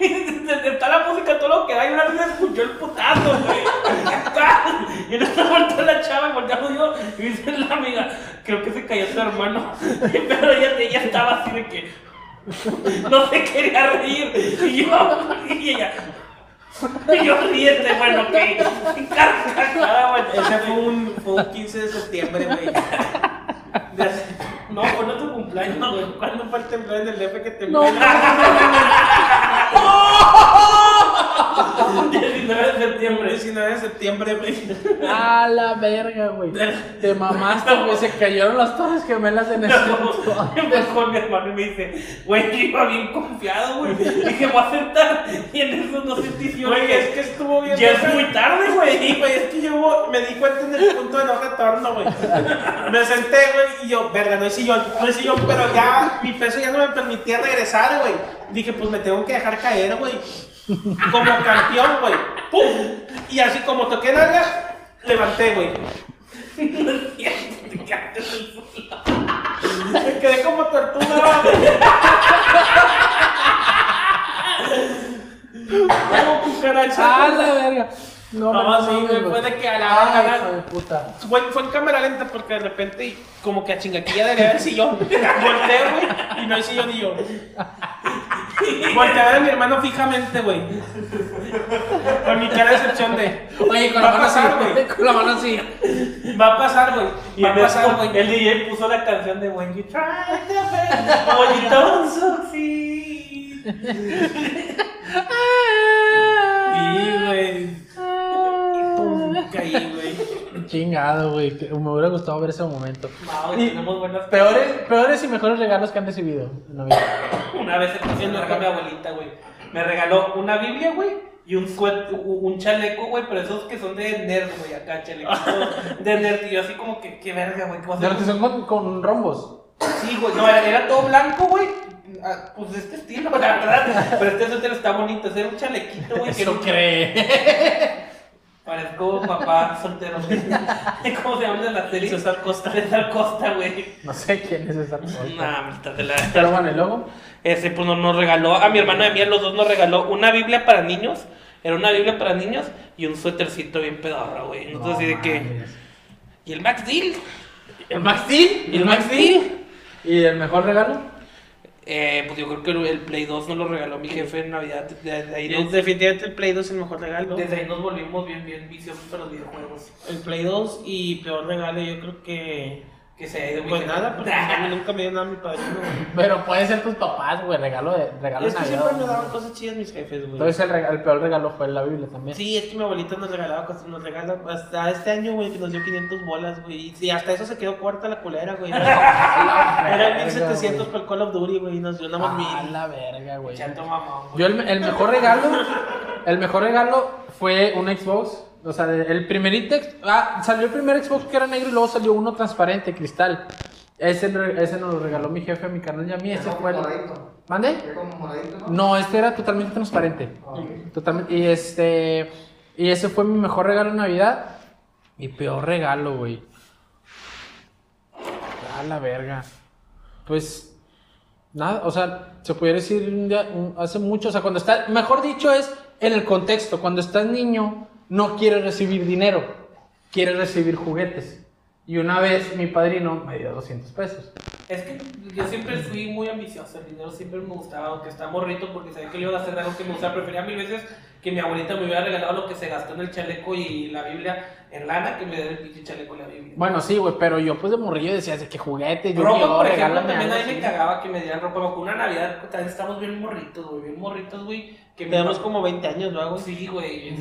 Y Está la música, todo lo que da, y una vez escuchó el putazo, güey. ¡Paz! Y entonces volteó la chava y volteamos yo, y dice la amiga, creo que se cayó tu hermano. Pero ella, ella estaba así de que no se quería reír. Y yo, y ella, y yo ríete, bueno, que. Ese fue un, fue un 15 de septiembre, güey. De hace- No, fue nuestro cumpleaños, No, güey. ¿Cuándo fue el temblor en el DF que te No, 19 de septiembre. 19 de septiembre, güey. A la verga, güey. Te mamaste, güey. Se cayeron las torres gemelas en ese Mejor mi hermano y me dice, güey, yo iba bien confiado, güey. Dije, voy a sentar. Y en eso no sentí Güey, es que estuvo bien. Ya es muy tarde, güey. Sí, güey, es que yo me di cuenta en el punto de no retorno, güey. Me senté, güey, y yo, verga, no hay sillón, no hay sillón, pero ya mi peso ya no me permitía regresar, güey. Dije, pues me tengo que dejar caer, güey. Como campeón, güey. ¡Pum! Y así como toqué nalga, levanté, güey. Me quedé como tortuga, güey. Como cucaracha. A la verga. No, No, sí, mames, güey, fue de que a la Ay, hijo de puta. Fue, fue en cámara lenta porque de repente como que a chingaquilla debería haber sillón. Volteo, güey, y no hay sillón y yo. Volteé a ver a mi hermano fijamente, güey. Con mi cara de excepción de. Oye, con Va la a mano pasar, así. güey. Con la mano así. Va a pasar, güey. Y Va a pasar, güey. el DJ puso la canción de When You Try to Fail, When You Don't Succeed. Y, güey. Y pum, caí, güey. Chingado, güey. que Me hubiera gustado ver ese momento. No, Y tenemos buenas Peores, peores y mejores regalos que han recibido en Navidad. Una vez se en la mi abuelita, güey. Me regaló una Biblia, güey. Y un suet, un chaleco, güey, pero esos que son de nerd, güey, acá, chalequitos de nerd. Y yo así como que, qué verga, güey, ¿qué vas a De los que son con, con rombos. Sí, güey, no, era, era todo blanco, güey. Ah, Pues de este estilo, la verdad. Pero este suéter está bonito, ese era un chalequito, güey. que Eso no- cree. Parezco papá soltero. güey. ¿Cómo se llama de la serie? César Costa. César Costa, güey. No sé quién es esa persona. Nah, mitad de la. Pero bueno, y luego. Ese pues nos, nos regaló, a mi hermano y a mí, a los dos nos regaló una Biblia para niños Era una Biblia para niños y un suétercito bien pedorro, güey. Entonces, así de que. ¿Y el Max Steel? ¿El Max Steel? ¿Y el Max Steel? ¿Y el mejor regalo? Eh, pues yo creo que el- Play 2 nos lo regaló mi jefe en Navidad. Desde ahí, nos, definitivamente el Play 2 es el mejor regalo. desde ahí nos volvimos bien, bien viciosos para los videojuegos. El Play 2 y peor regalo, yo creo que. Que se ha ido Pues nada, porque a mí nunca me dio nada mi padrino. güey. Pero puede ser tus papás, güey, regalo de regalo Es que Navidad. siempre me daban cosas chidas mis jefes, güey. Entonces el, rega- el peor regalo fue la Biblia también. Sí, es que mi abuelita nos regalaba cosas, nos regala hasta este año, güey, que nos dio 500 bolas, güey. Y hasta eso se quedó corta la culera, güey. Era 1700 por el Call of Duty, güey, y nos dio nada más Ah, mil. la verga, güey. Chato mamón. güey. Yo el, el mejor regalo, el mejor regalo fue un Xbox. O sea, el primerito, ah, salió el primer Xbox que era negro y luego salió uno transparente, cristal. Ese, ese nos lo regaló mi jefe mi canal y a mí. Ese fue el... ¿Mande? ¿no? No, este era totalmente transparente. Totalmente. Y este. Y ese fue mi mejor regalo de Navidad. Mi peor regalo, güey. A la verga. Pues. Nada, o sea, se pudiera decir un día- un- hace mucho. O sea, cuando está. Mejor dicho es en el contexto. Cuando estás niño, no quieres recibir dinero. Quieres recibir juguetes. Y una vez mi padrino me dio 200 pesos. Es que yo siempre fui muy ambicioso, el dinero siempre me gustaba, aunque está morrito, porque sabía que le iba a hacer algo que me gustaba. Prefería mil veces que mi abuelita me hubiera regalado lo que se gastó en el chaleco y la Biblia en lana que me diera el pinche chaleco y la Biblia. Bueno, sí, güey, pero yo pues de morrillo decía de que juguetes, yo ropa, yo, por ejemplo, también a mí me cagaba que me dieran ropa. Con una Navidad también estamos bien morritos, güey, bien morritos, güey. Que Tenemos como 20 años, ¿no, güey? Sí, güey.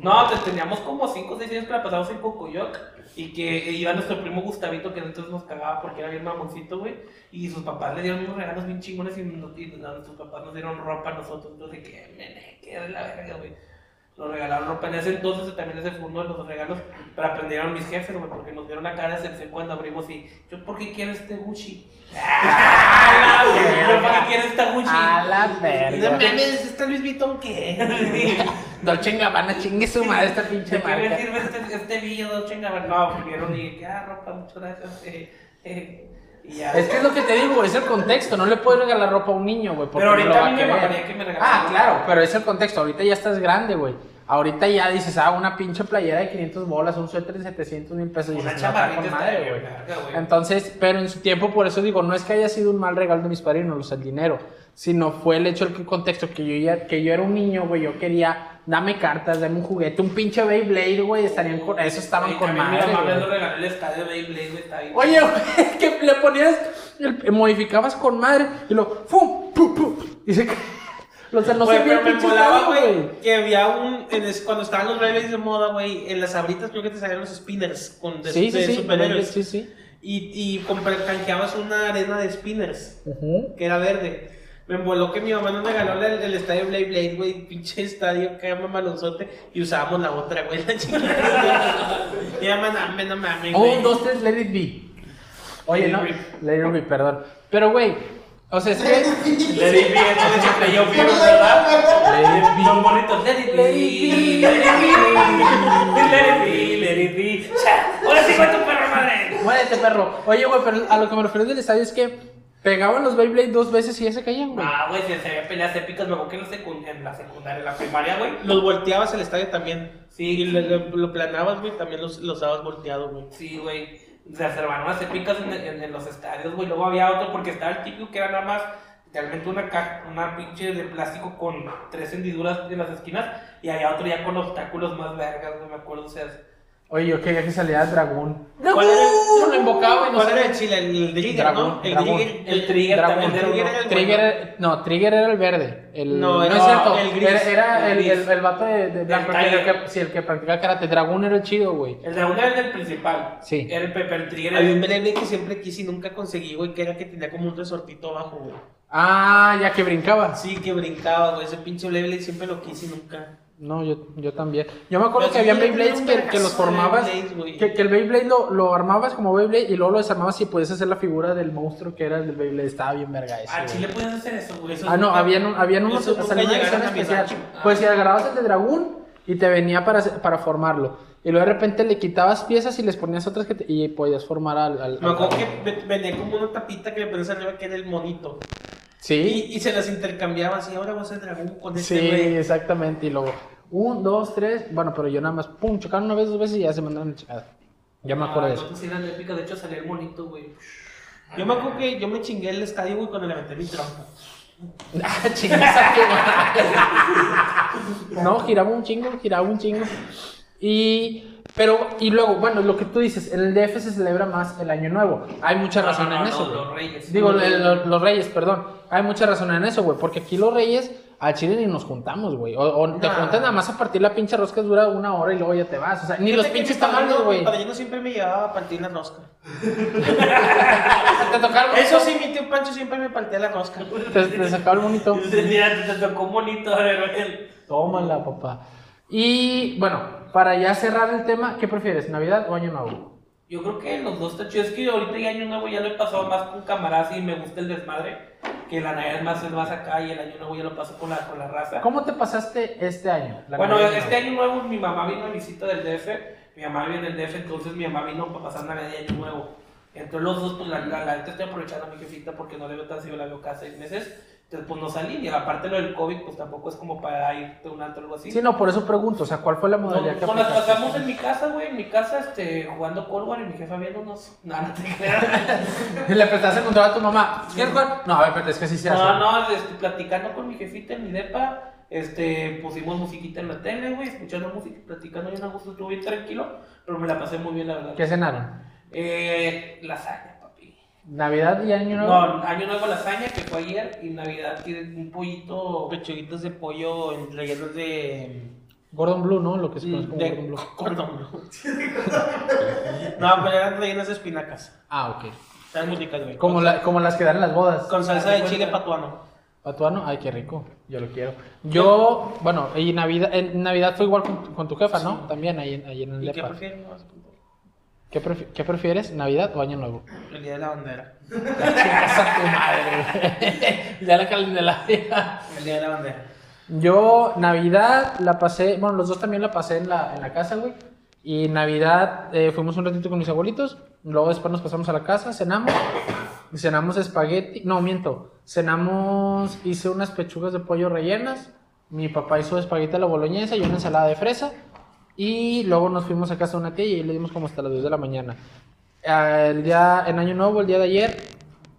No, te- teníamos como 5 o 6 años que la pasamos en Cocoyoc y que iba nuestro primo Gustavito, que entonces nos cagaba porque era bien mamoncito, güey. Y sus papás le dieron unos regalos bien chingones y, nos- y nuestros papás nos dieron ropa a nosotros. Entonces, que mene, que de la verga, güey. Nos regalaron ropa en ese entonces, también ese fue uno de los regalos, pero aprendieron mis jefes, güey, porque nos dieron la cara de cercen cuando abrimos y yo, ¿por qué quiero este Gucci? ¡Ah, la verga! ¿Yo, ¿Por qué quiero esta Gucci? A la No verga. mames, ¿está Luis Vuitton qué? Dolce Gabbana, chingue su madre esta pinche ¿De qué me marca. sirve este, este video, chinga? No, vieron y que, ah, ropa, muchas gracias. Eh, eh, ya. Es que es lo que te digo, es el contexto. No le puedes regalar ropa a un niño, güey. Pero no ahorita va a mí me mamaría que me regalaran Ah, claro, pero es el contexto. Ahorita ya estás grande, güey. Ahorita ya dices, ah, una pinche playera de 500 bolas, un suéter de 700 mil pesos. Una dices, chamarrita madre, güey. güey. Entonces, pero en su tiempo, por eso digo, no es que haya sido un mal regalo de mis padrinos, o sea, el dinero, sino fue el hecho, el contexto, que yo, ya, que yo era un niño, güey, yo quería, dame cartas, dame un juguete, un pinche Beyblade, güey, estarían con, eso estaban con madre, Mi mamá me regaló el estadio de Beyblade, güey, está. Oye, güey, que le ponías, el- modificabas con madre, y lo, ¡fum! ¡pum! ¡pum! Y se O sea, no Güey, se pero el me pinche molaba, güey, que había un, en cuando estaban los Beyblades de moda, güey, en las abritas creo que te salían los spinners con de, Sí, sí, de sí, superhéroes. sí, sí. Y, y compra- canjeabas una arena de spinners, Ujú. que era verde. Me emboló que mi mamá nos regaló el, el estadio Blade Blade, güey, pinche estadio que mamalonzote, y usábamos la otra, güey, la chingada. y man, no, no mames, Oh, güey. un, dos, tres, let it be. Oye, Let no, it let it be, perdón. Pero, güey, o sea, es que... Le di bien, entonces se cayó bien, ¿verdad? Let it be. Los morritos, let it be, let it be, let it be, let it be. Ahora sí fue tu perro madre. Muérete, perro. Oye, güey, pero a lo que me refiero del estadio es que pegaban los Beyblade dos veces y ya se caían, güey. Ah, güey, se, se veían peleas épicas. Me acuerdo que en la, en la secundaria, en la primaria, güey. Los volteabas el estadio también. Sí. Y lo, lo, lo planabas, güey, también los, los dabas volteado, güey. Sí, güey. Se reservaron unas épicas en, en- los estadios, güey. Luego había otro porque estaba el típico que era nada más literalmente una caja, una pinche de plástico con tres hendiduras en las esquinas. Y había otro ya con obstáculos más vergas, güey, me acuerdo. O sea, Oye, yo quería que saliera el dragón. ¿Cuál era el- Lo invocaba y no ¿Cuál era el chile? El Trigger, Dragón, ¿no? El dragón. Trigger. el trigger Dragón, también Trigger era el Trigger, bueno. no, Trigger era el verde. El, No, era es cierto. el gris, Era, era el el, gris. el, el vato de, de blanco, El que, sí, el que practicaba karate. Dragón era el chido, güey. El dragón era el principal. Sí. Era el Pepe, el trigger. Había un Beyblade que siempre quise y nunca conseguí, güey, que era que tenía como un resortito abajo, güey. Ah, ya que brincaba. Sí, que brincaba, güey. Ese pinche Beyblade siempre lo quise y nunca. No, yo, yo también. Yo me acuerdo que sí había Beyblades que, que los formabas. Que, que el Beyblade lo, lo armabas como Beyblade y luego lo desarmabas y podías hacer la figura del monstruo que era el del Beyblade. Estaba bien verga ese. Ah, güey. Chile podías hacer eso, güey. Eso Ah, no, habían, habían unos salió una edición especial. Pues si agarrabas el de dragón y te venía para, para formarlo. Y luego de repente le quitabas piezas y les ponías otras que te- y podías formar al. al- Me acuerdo que ve- venía como una tapita que le ponías arriba que era el monito. Sí. Y, y se las intercambiaban así, ahora voy a ser dragón con este Sí, exactamente. Y luego, Un, dos, tres. Bueno, pero yo nada más, pum, chocaron una vez, dos veces y ya se mandaron chingada. Ya me acuerdo de eso. Sí, eran épicas, de hecho salía el monito, güey. Yo me acuerdo que yo me chingué el estadio, güey, cuando le aventé mi trompo. Ah, madre. No, giraba un chingo, giraba un chingo. Y, pero, y luego, bueno, lo que tú dices, en el DF se celebra más el Año Nuevo. Hay mucha razón no, en no, eso. no, güey. los Reyes. Digo, Los los, Reyes, perdón. Hay mucha razón en eso, güey. Porque aquí los Reyes, al Chile ni nos juntamos, güey. O, o te Nah. juntas nada más a partir la pinche rosca dura una hora y luego ya te vas. O sea, ni los pinches tamales, güey. Mi padrino siempre me llevaba a partir la rosca. Te tocaron. Eso sí, mi tío Pancho siempre me partía la rosca. Te, te sacaba el bonito. Mira, te, te tocó un monito, a ver, güey. Tómala, papá. Y bueno, para ya cerrar el tema, ¿qué prefieres, Navidad o Año Nuevo? Yo creo que los dos está chido. Es que ahorita ya año nuevo ya lo he pasado más con camaradas y me gusta el desmadre. Que la Navidad más, es más acá y el año nuevo ya lo paso con la, con la raza. ¿Cómo te pasaste este año? La Bueno, Navidad este Año nuevo mi mamá vino a visita del DF. Mi mamá vive en el DF, entonces mi mamá vino para pasar Navidad y año nuevo. Entre los dos, pues la, la, la neta estoy aprovechando a mi jefita porque no le veo tan seguido, la veo cada seis meses. Entonces, pues no salí. Y aparte lo del COVID, pues tampoco es como para irte a un antro o algo así. Sí, no, por eso pregunto, o sea, ¿cuál fue la modalidad No, que pues las pasamos en mi casa, güey, en mi casa, este, jugando Cold War y mi jefa viéndonos. Nada, no te creas. Le prestaste el control a tu mamá. ¿Quieres jugar? No, a ver, pero es que así se hace. No, no, este, platicando con mi jefita en mi depa, este, pusimos musiquita en la tele, güey, escuchando música, platicando bien a gusto, estuvo bien tranquilo, pero me la pasé muy bien, la verdad. ¿Qué cenaron? Eh, lasaña. ¿Navidad y Año Nuevo? No, año nuevo lasaña, que fue ayer, y Navidad tiene un pollito... Pechuguitos de pollo en- rellenos de. Gordon Blue, ¿no? Lo que se conoce como de Gordon Blue. cordón blue. no, pero eran rellenas de espinacas. Ah, ok. Estaban muy ricas, güey. Como, Con- la, como las que dan en las bodas. Con salsa de chile patuano. ¿Patuano? Ay, qué rico. Yo lo quiero. Yo, bueno, y Navidad, en Navidad fue igual con, con tu jefa, ¿no? También ahí, en- ahí en el ¿Y qué prefieres? ¿Qué, prefi- qué prefieres, Navidad o Año Nuevo? El día de la bandera. Chingas a tu madre. Ya la calendaria. El día de la bandera. Yo, Navidad la pasé, bueno, los dos también la pasé en la, en la casa, güey. Y Navidad eh, fuimos un ratito con mis abuelitos. Luego después nos pasamos a la casa, cenamos. Cenamos espagueti. No, miento. Cenamos, hice unas pechugas de pollo rellenas. Mi papá hizo espagueti a la boloñesa y una ensalada de fresa. Y luego nos fuimos a casa de una tía y le dimos como hasta las 2 de la mañana. El día, en Año Nuevo, el día de ayer,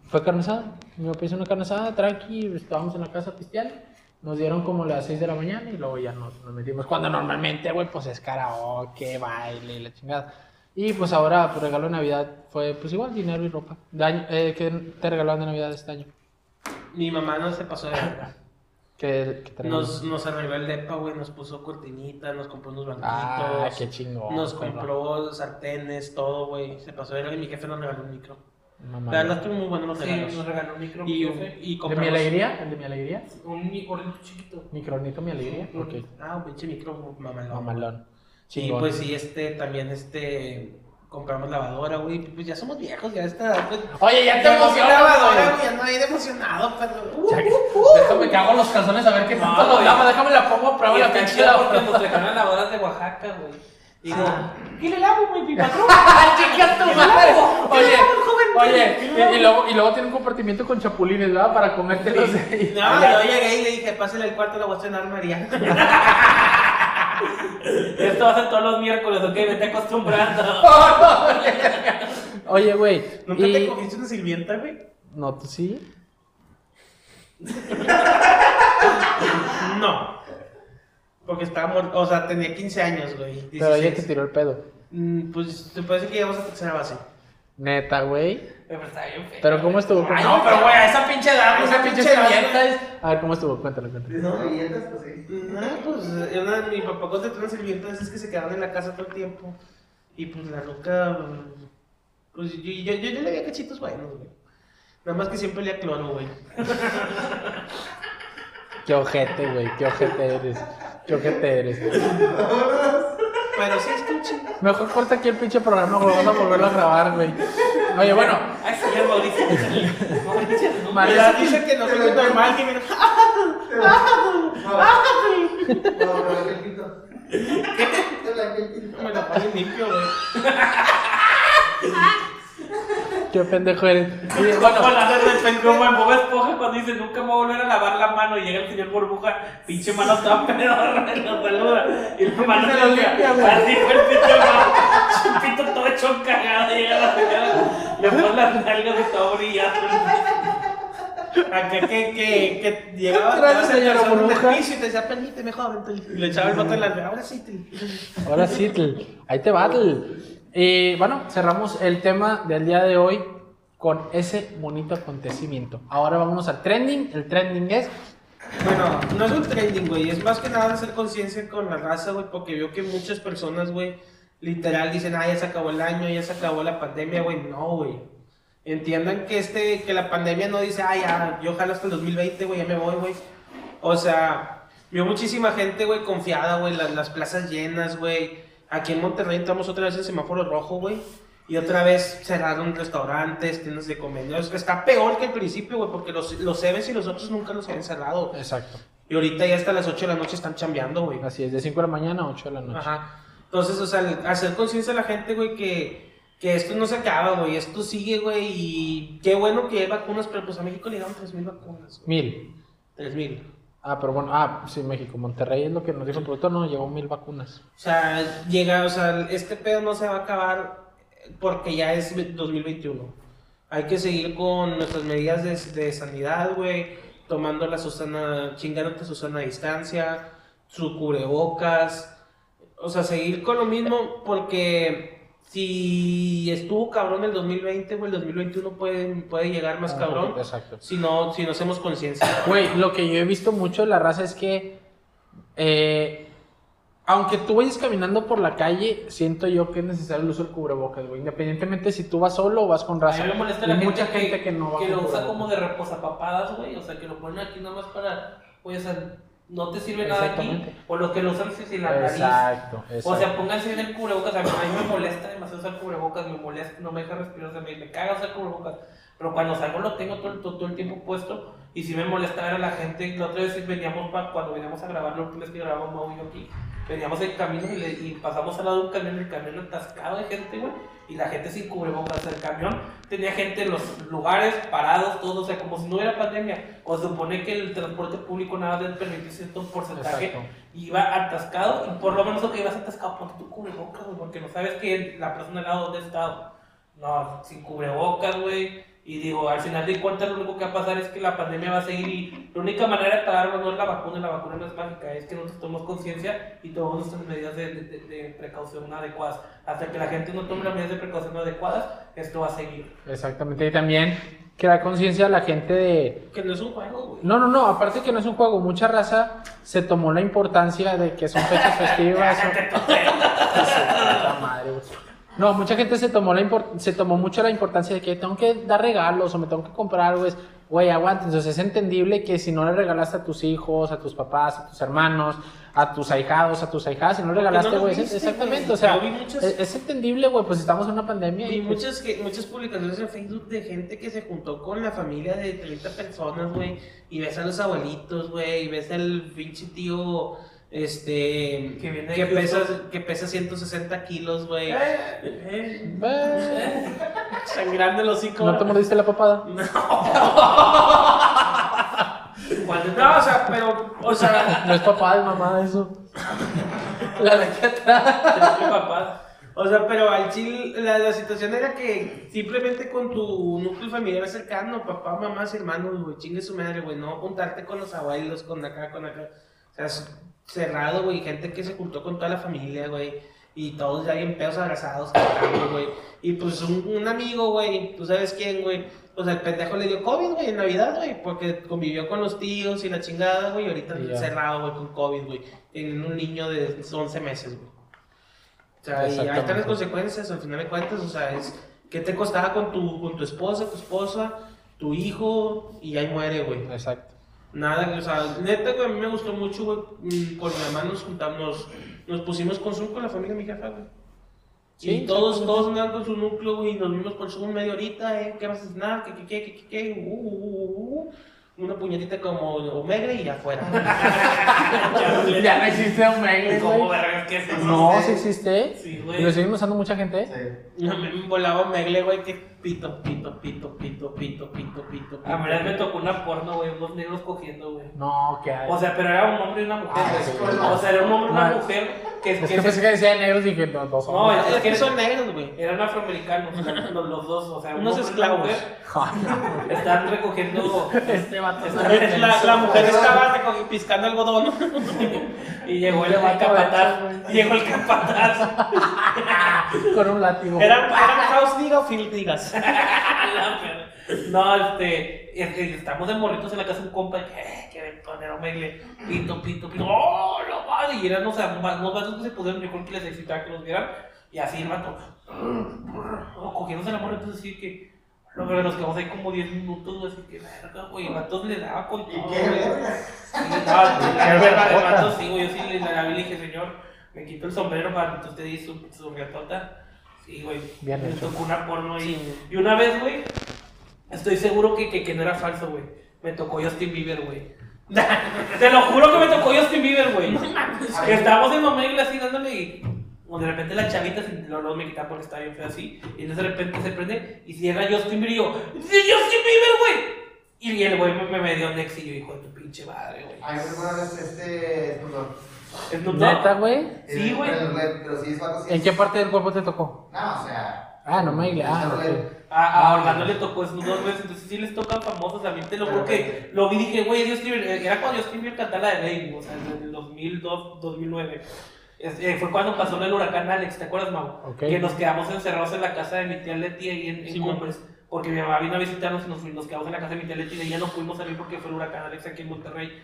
fue carne asada. Mi papá hizo una carne asada, tranqui, estábamos en la casa pisteando. Nos dieron como las 6 de la mañana y luego ya nos, nos metimos. Cuando normalmente, güey, pues es karaoke, baile la chingada. Y pues ahora, pues regalo de Navidad fue pues igual, dinero y ropa. De año- eh, ¿Qué te regalaron de Navidad este año? Mi mamá no se pasó de verga. ¿Qué, qué? Nos, nos arregló el depa, güey. Nos puso cortinitas, nos compró unos banquitos. Ah, qué chingón. Nos compró sartenes, todo, güey. Se pasó de y mi jefe nos regaló un micro. Mamá. La verdad, estuvieron muy buenos los Sí, regalos. nos regaló un micro. Y, jefe. y ¿De mi alegría? ¿El de mi alegría? Un gordito chiquito. Micronito, mi alegría. Ah, un pinche micro mamalón. Mamalón. Sí, Chingón. pues sí, este, también, este, compramos lavadora, güey, pues ya somos viejos, ya está, pues, Oye, ya te no emocionas, lavadora, güey. ya no hay de emocionado, pero, uh, que- uh, uh. Déjame cago en los calzones a ver qué No, tanto lava. Déjame la pongo a prueba Y la pinche porque nos dejaron lavadoras de Oaxaca, güey. Digo, Ah. ¿qué le lavo, güey, mi patrón? ¡Chica tu madre! Oye, joven? oye, y, y luego, y luego tiene un compartimiento con chapulines, ¿verdad? Para comértelos de ahí. No, yo llegué y le dije, pásale al cuarto, la voy a cenar, María. Esto va a ser todos los miércoles, ok, vete acostumbrando. Oye, güey. ¿Nunca te cogiste una sirvienta, güey? No, ¿tú sí? No. Porque estaba muerto, o sea, tenía 15 años, güey. Pero ella 16. te tiró el pedo. Mm, Pues, te parece que llegamos a tercera base. Neta, güey. Pero está bien feo. Pero ¿cómo estuvo? Ay, no, pero güey, a esa pinche edad, esa pinche sirvienta es- A ver, ¿cómo estuvo? Cuéntalo, cuéntalo. ¿No? Galletas, pues sí. No, pues una, mi papá contrató una sirvienta es que se quedaron en la casa todo el tiempo. Y pues la loca, pues yo, yo, yo, yo le veía cachitos buenos, güey. Nada más que siempre a cloro, güey. Qué ojete, güey. Qué ojete eres. Qué ojete eres. Pero sí, chido. Mejor corta aquí el pinche programa, güey. Vamos a volverlo a grabar, güey. Oye, bueno. Ay, señor Mauricio. Mauricio, Ya dice que no soy normal, que. El quinto. Me lo ponen limpio, güey. Qué pendejo eres. Oye, Bueno, como en Bob Esponja cuando dice nunca me voy a volver a lavar la mano y llega el señor burbuja, pinche mano toda pedorra y lo saluda. Y la mano Se lo limpia, güey. Así fue el pinche mano, chupito todo hecho cagado. Y llega la señora, le pone las nalgas y todo brillando. Acá que, que, que llegaba Gracias, señora burbuja. y te decía, permíteme, joven. Y le echaba el bote en la ahora sí. Ahora sí, ahí te va. Y bueno, cerramos el tema del día de hoy con ese bonito acontecimiento. Ahora vámonos al trending. El trending es. Bueno, no es un trending, güey. Es más que nada hacer conciencia con la raza, güey. Porque veo que muchas personas, güey, literal dicen, ah, ya se acabó el año, ya se acabó la pandemia, güey. No, güey. Entiendan que este, que la pandemia no dice, ah, ya, yo jalo hasta el 2020, güey, ya me voy, güey. O sea, vio muchísima gente, güey, confiada, güey, las, las plazas llenas, güey. Aquí en Monterrey entramos otra vez en semáforo rojo, güey. Y otra vez cerraron restaurantes, tiendas de comedores. Está peor que al principio, güey, porque los, los Cebes y los otros nunca los habían cerrado. Exacto. Y ahorita ya hasta las 8 de la noche están chambeando, güey. Así es, de 5 de la mañana a 8 de la noche. Ajá. Entonces, o sea, hacer conciencia a la gente, güey, que, que esto no se acaba, güey. Esto sigue, güey. Y qué bueno que hay vacunas, pero pues a México le dieron 3.000 vacunas. güey. Mil. 3.000. Ah, pero bueno, ah, sí, México. Monterrey es lo que nos dijo el productor, no, llevó mil vacunas. O sea, llega, o sea, este pedo no se va a acabar porque ya es 2021. Hay que seguir con nuestras medidas de, de sanidad, güey. Tomando la Susana, chingándote Susana a distancia, su cubrebocas. O sea, seguir con lo mismo porque si estuvo cabrón el 2020, güey, el 2021 puede, puede llegar más Ah, cabrón. Exacto. Si no, si no hacemos conciencia. Güey, lo que yo he visto mucho de la raza es que, eh, aunque tú vayas caminando por la calle, siento yo que es necesario el uso del cubrebocas, güey. Independientemente si tú vas solo o vas con A raza. mí me molesta la mucha gente, gente que, no va que lo usa cubrebocas. como de reposapapadas, güey. O sea, que lo ponen aquí nada más para. Güey, o sea, no te sirve nada aquí. O lo que lo usan si la nariz. Exacto, exacto. O sea, pónganse en el cubrebocas. A mí, a mí me molesta demasiado usar cubrebocas. Me molesta, no me deja respirar. O sea, me, me caga usar cubrebocas. Pero cuando salgo lo tengo todo, el- todo, todo el tiempo puesto. Y si me molesta ver a la gente. La otra vez veníamos, pa- cuando veníamos a grabar, la última vez que grabamos Mau y yo aquí. Veníamos en camino y, le- y pasamos al lado de un camión. El camión atascado de gente, güey. Y la gente sin cubrebocas. El camión tenía gente en los lugares parados, todos. O sea, como si no hubiera pandemia. O se supone que el transporte público nada más permite cierto porcentaje Exacto. iba atascado y por lo menos lo que ibas atascado, ponte tu cubrebocas, güey, porque no sabes que la persona al lado dónde ha estado. No, sin cubrebocas, güey. Y digo, al final de cuentas lo único que va a pasar es que la pandemia va a seguir y la única manera de pararlo no es la vacuna, la vacuna no es mágica, es que nosotros tomemos conciencia y tomemos nuestras medidas de, de- de- precaución adecuadas. Hasta que la gente no tome las medidas de precaución adecuadas, esto va a seguir. Exactamente. Y también crear conciencia a la gente de. Que no es un juego, güey. No, no, no, aparte que no es un juego, mucha raza se tomó la importancia de que son fechas festivas. Puta madre, güey. No, mucha gente se tomó, la se tomó mucho la importancia de que tengo que dar regalos o me tengo que comprar, güey. Güey, aguanta. Entonces es entendible que si no le regalaste a tus hijos, a tus papás, a tus hermanos, a tus ahijados, a tus ahijadas, si no le regalaste, güey, es- exactamente. O sea, vi es, es entendible, güey, pues estamos en una pandemia. Y pues, muchas, que- muchas publicaciones en Facebook de gente que se juntó con la familia de 30 personas, güey. Y ves a los abuelitos, güey. Y ves al pinche tío, este. Que viene de que, pesa, que pesa 160 kilos, güey. Eh, eh, Sangrando el hocico. ¿No te mordiste la papada? ¿cuál de No, o sea, pero. O sea, No es papá, es mamá eso. La de aquí atrás. ¿Qué papá? o sea, pero al chile, la, la situación era que simplemente con tu núcleo familiar cercano, papá, mamás, hermanos, güey, chingue su madre, güey, no juntarte con los abuelos, con acá, con acá. O sea, cerrado, güey, gente que se juntó con toda la familia, güey. Y todos ya bien pedos abrazados, cantando, güey. Y pues un, un amigo, güey, tú sabes quién, güey. Pues el pendejo le dio COVID, güey, en Navidad, güey. Porque convivió con los tíos y la chingada, güey. Y ahorita Y ya. cerrado, güey, con COVID, güey. En un niño de 11 meses, güey. O sea, y ahí están las consecuencias, al final de cuentas, o sea, es ¿qué te costaba con tu, con tu esposa, tu esposa, tu hijo, y ahí muere, güey. Exacto. Nada, o sea, neta, güey, a mí me gustó mucho, güey, mm, con mi mamá nos juntamos, nos, nos pusimos con Zoom con la familia de mi jefa, güey. Sí, y todos, todos andaban con su núcleo, güey, y nos vimos por Zoom media horita, eh, ¿qué vas a cenar? ¿Qué, qué, qué, qué, qué, qué? Uh, uh, uh, uh. una puñetita como Omegle y afuera. Ya no existe Omegle, ¿Cómo güey. vergas que eso? No, sí existe. Sí, ¿Y güey. lo siguen usando mucha gente? Sí. No, me volaba Omegle, güey, que pito, pito, pito, pito, pito, pito, pito, A mí me tocó una porno, güey, unos negros cogiendo, güey. No, ¿qué hay? O sea, pero era un hombre y una mujer, Ah, güey. sí, güey. O sea, era un hombre y una No. mujer que, es que que se- pensé que decía negros y que no, dos No, hombres. es Es que son negros, güey. eran afroamericanos, los, los dos, o sea, un Unos hombre y una esclavos. mujer Están recogiendo. Este vato están- La, la mujer estaba recogi- piscando algodón. Y llegó el, Este capataz. Llegó el capataz. con un látigo. ¿Eran, eran house diga o field digas? No, este, estamos de morritos en la casa de un compa y que, eh, quieren poner omegle, pito, pito, pito, ¡oh, no madre! Y eran, o sea, más- unos vatos que se pusieron, yo creo que les excitaba que los vieran, y así el vato, oh, cogiéndose la morra, entonces sí que, no, pero nos quedamos ahí como 10 minutos, así que, verga, güey, el vato le daba con ¿Y todo, qué, güey. verga? Sí, no, la Qué verdad, el vato sí, güey, yo sí le, y le dije, señor, me quito el sombrero para que usted diga su, su riatota. Sí, güey, me hecho. tocó una porno ahí. Y una vez, güey, estoy seguro que, que, que no era falso, güey. Me tocó Justin Bieber, güey. Te lo juro que me tocó Justin Bieber, güey. Que estábamos en Omegle así dándole y de repente la chavita se lo, lo me quitaba porque estaba bien feo así. Y entonces de repente se prende y cierra Justin Bieber y yo, ¡Sí, Justin Bieber, güey! Y el güey me, me, dio nex y yo, hijo de tu pinche madre, güey. A mí me recuerda este Snoop Dogg. ¿Neta, güey? Sí, güey. Pero, pero sí es vato, sí ¿En es- qué parte del cuerpo te tocó? No, o sea. Ah, no me Ah, ok. A, a Orlando le tocó Snoop Dogg, güey, entonces sí les tocan famosos, a mí te lo juro que lo vi y dije, güey, eh, era cuando Justin Bieber cantaba la de Baby, o sea, en el 2002, 2009. Es- eh, fue cuando pasó el huracán Alex, ¿te acuerdas, Mau? Ok. Que nos quedamos encerrados en la casa de mi tía Leti ahí en, en Sí, Cumbres, porque mi mamá vino a visitarnos y nos, fuimos- nos quedamos en la casa de mi tía Leti y de ahí ya no pudimos salir porque fue el huracán Alex aquí en Monterrey.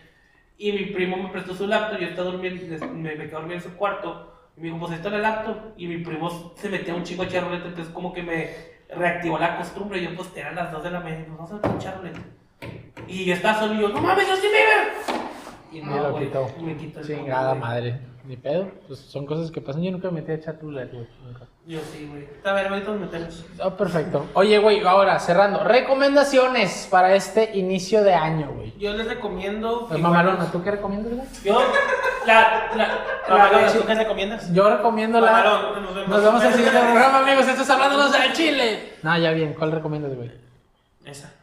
Y mi primo me prestó su laptop, yo estaba durmiendo, me, me quedé dormido en su cuarto. Y me dijo, pues ahí está el laptop. Y mi primo se metía un chico a echar ruleta, entonces como que me reactivó la costumbre. Y yo, pues eran las 2 de la mañana, y pues vamos a echar ruleta. Y yo estaba solo y yo, no mames, Justin Bieber. Y Y no, lo güey, quitó. me quitó el Chingada madre. Ni pedo. Pues son cosas que pasan. Yo nunca me metí a echar. Nunca. Yo sí, güey. A ver, ahorita nos metemos. Ah, perfecto. Oye, güey, ahora cerrando. Recomendaciones para este inicio de año, güey. Yo les recomiendo. Pues, Mamalona, ¿tú qué recomiendas, güey? Yo, la, la, Mamalona, ¿tú qué recomiendas? Yo recomiendo la. Mamalón, nos vemos. Nos vemos en el siguiente programa, amigos. Esto es Hablándonos al Chile. No, ya bien. ¿Cuál recomiendas, güey? Esa.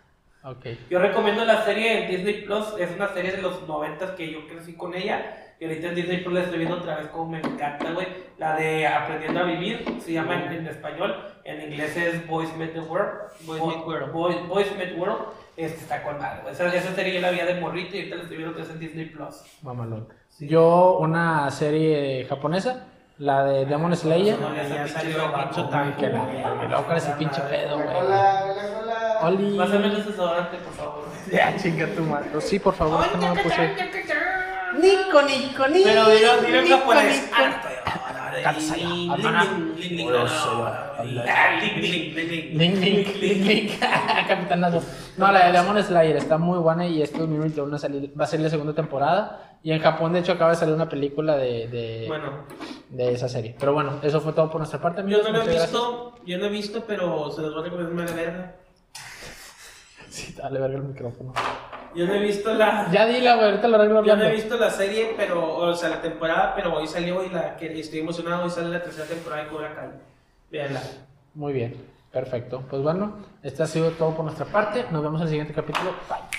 Ok. Yo recomiendo la serie Disney Plus, es una serie de los 90 que yo crecí con ella. Y ahorita en Disney Plus la estoy viendo otra vez como me encanta, güey. La de Aprendiendo a Vivir, se llama en, en español. En inglés es Boys Met the World. Boys Bo- Meet World. Boys, Boys Met World. Este está con güey. Esa, esa serie yo la vi de morrito y ahorita la estoy viendo otra vez en Disney Plus. Mamalón. Yo, una serie japonesa. La de Demon Slayer. No, ya, salió Ay, taco. que la loco ese pinche pedo, güey. cola, la cola. Oli. Pásame el desodorante, por favor. Ya, chinga tu madre. Sí, por favor, no me puse. Nico, Nico, Nico. Pero dilo, dilo en japonés. Nico. Link, link, link, link. Capitanazo. No, la de Demon Slayer está muy buena y 2021 va a salir, va a salir la segunda temporada. Y en Japón, de hecho, acaba de salir una película de, de, Bueno, de esa serie. Pero bueno, eso fue todo por nuestra parte, yo amigos. no lo he visto, yo no he visto, pero se los voy a recomendar la verga. Sí, dale verga el micrófono. Yo no he visto la. Ya dila, güey, ahorita lo arreglo Yo no he visto la serie, pero, o sea, la temporada, pero hoy salió y la que estoy emocionado, hoy sale la tercera temporada de Cobra Kai. Véanla. Muy bien, perfecto. Pues bueno, este ha sido todo por nuestra parte. Nos vemos en el siguiente capítulo. Bye.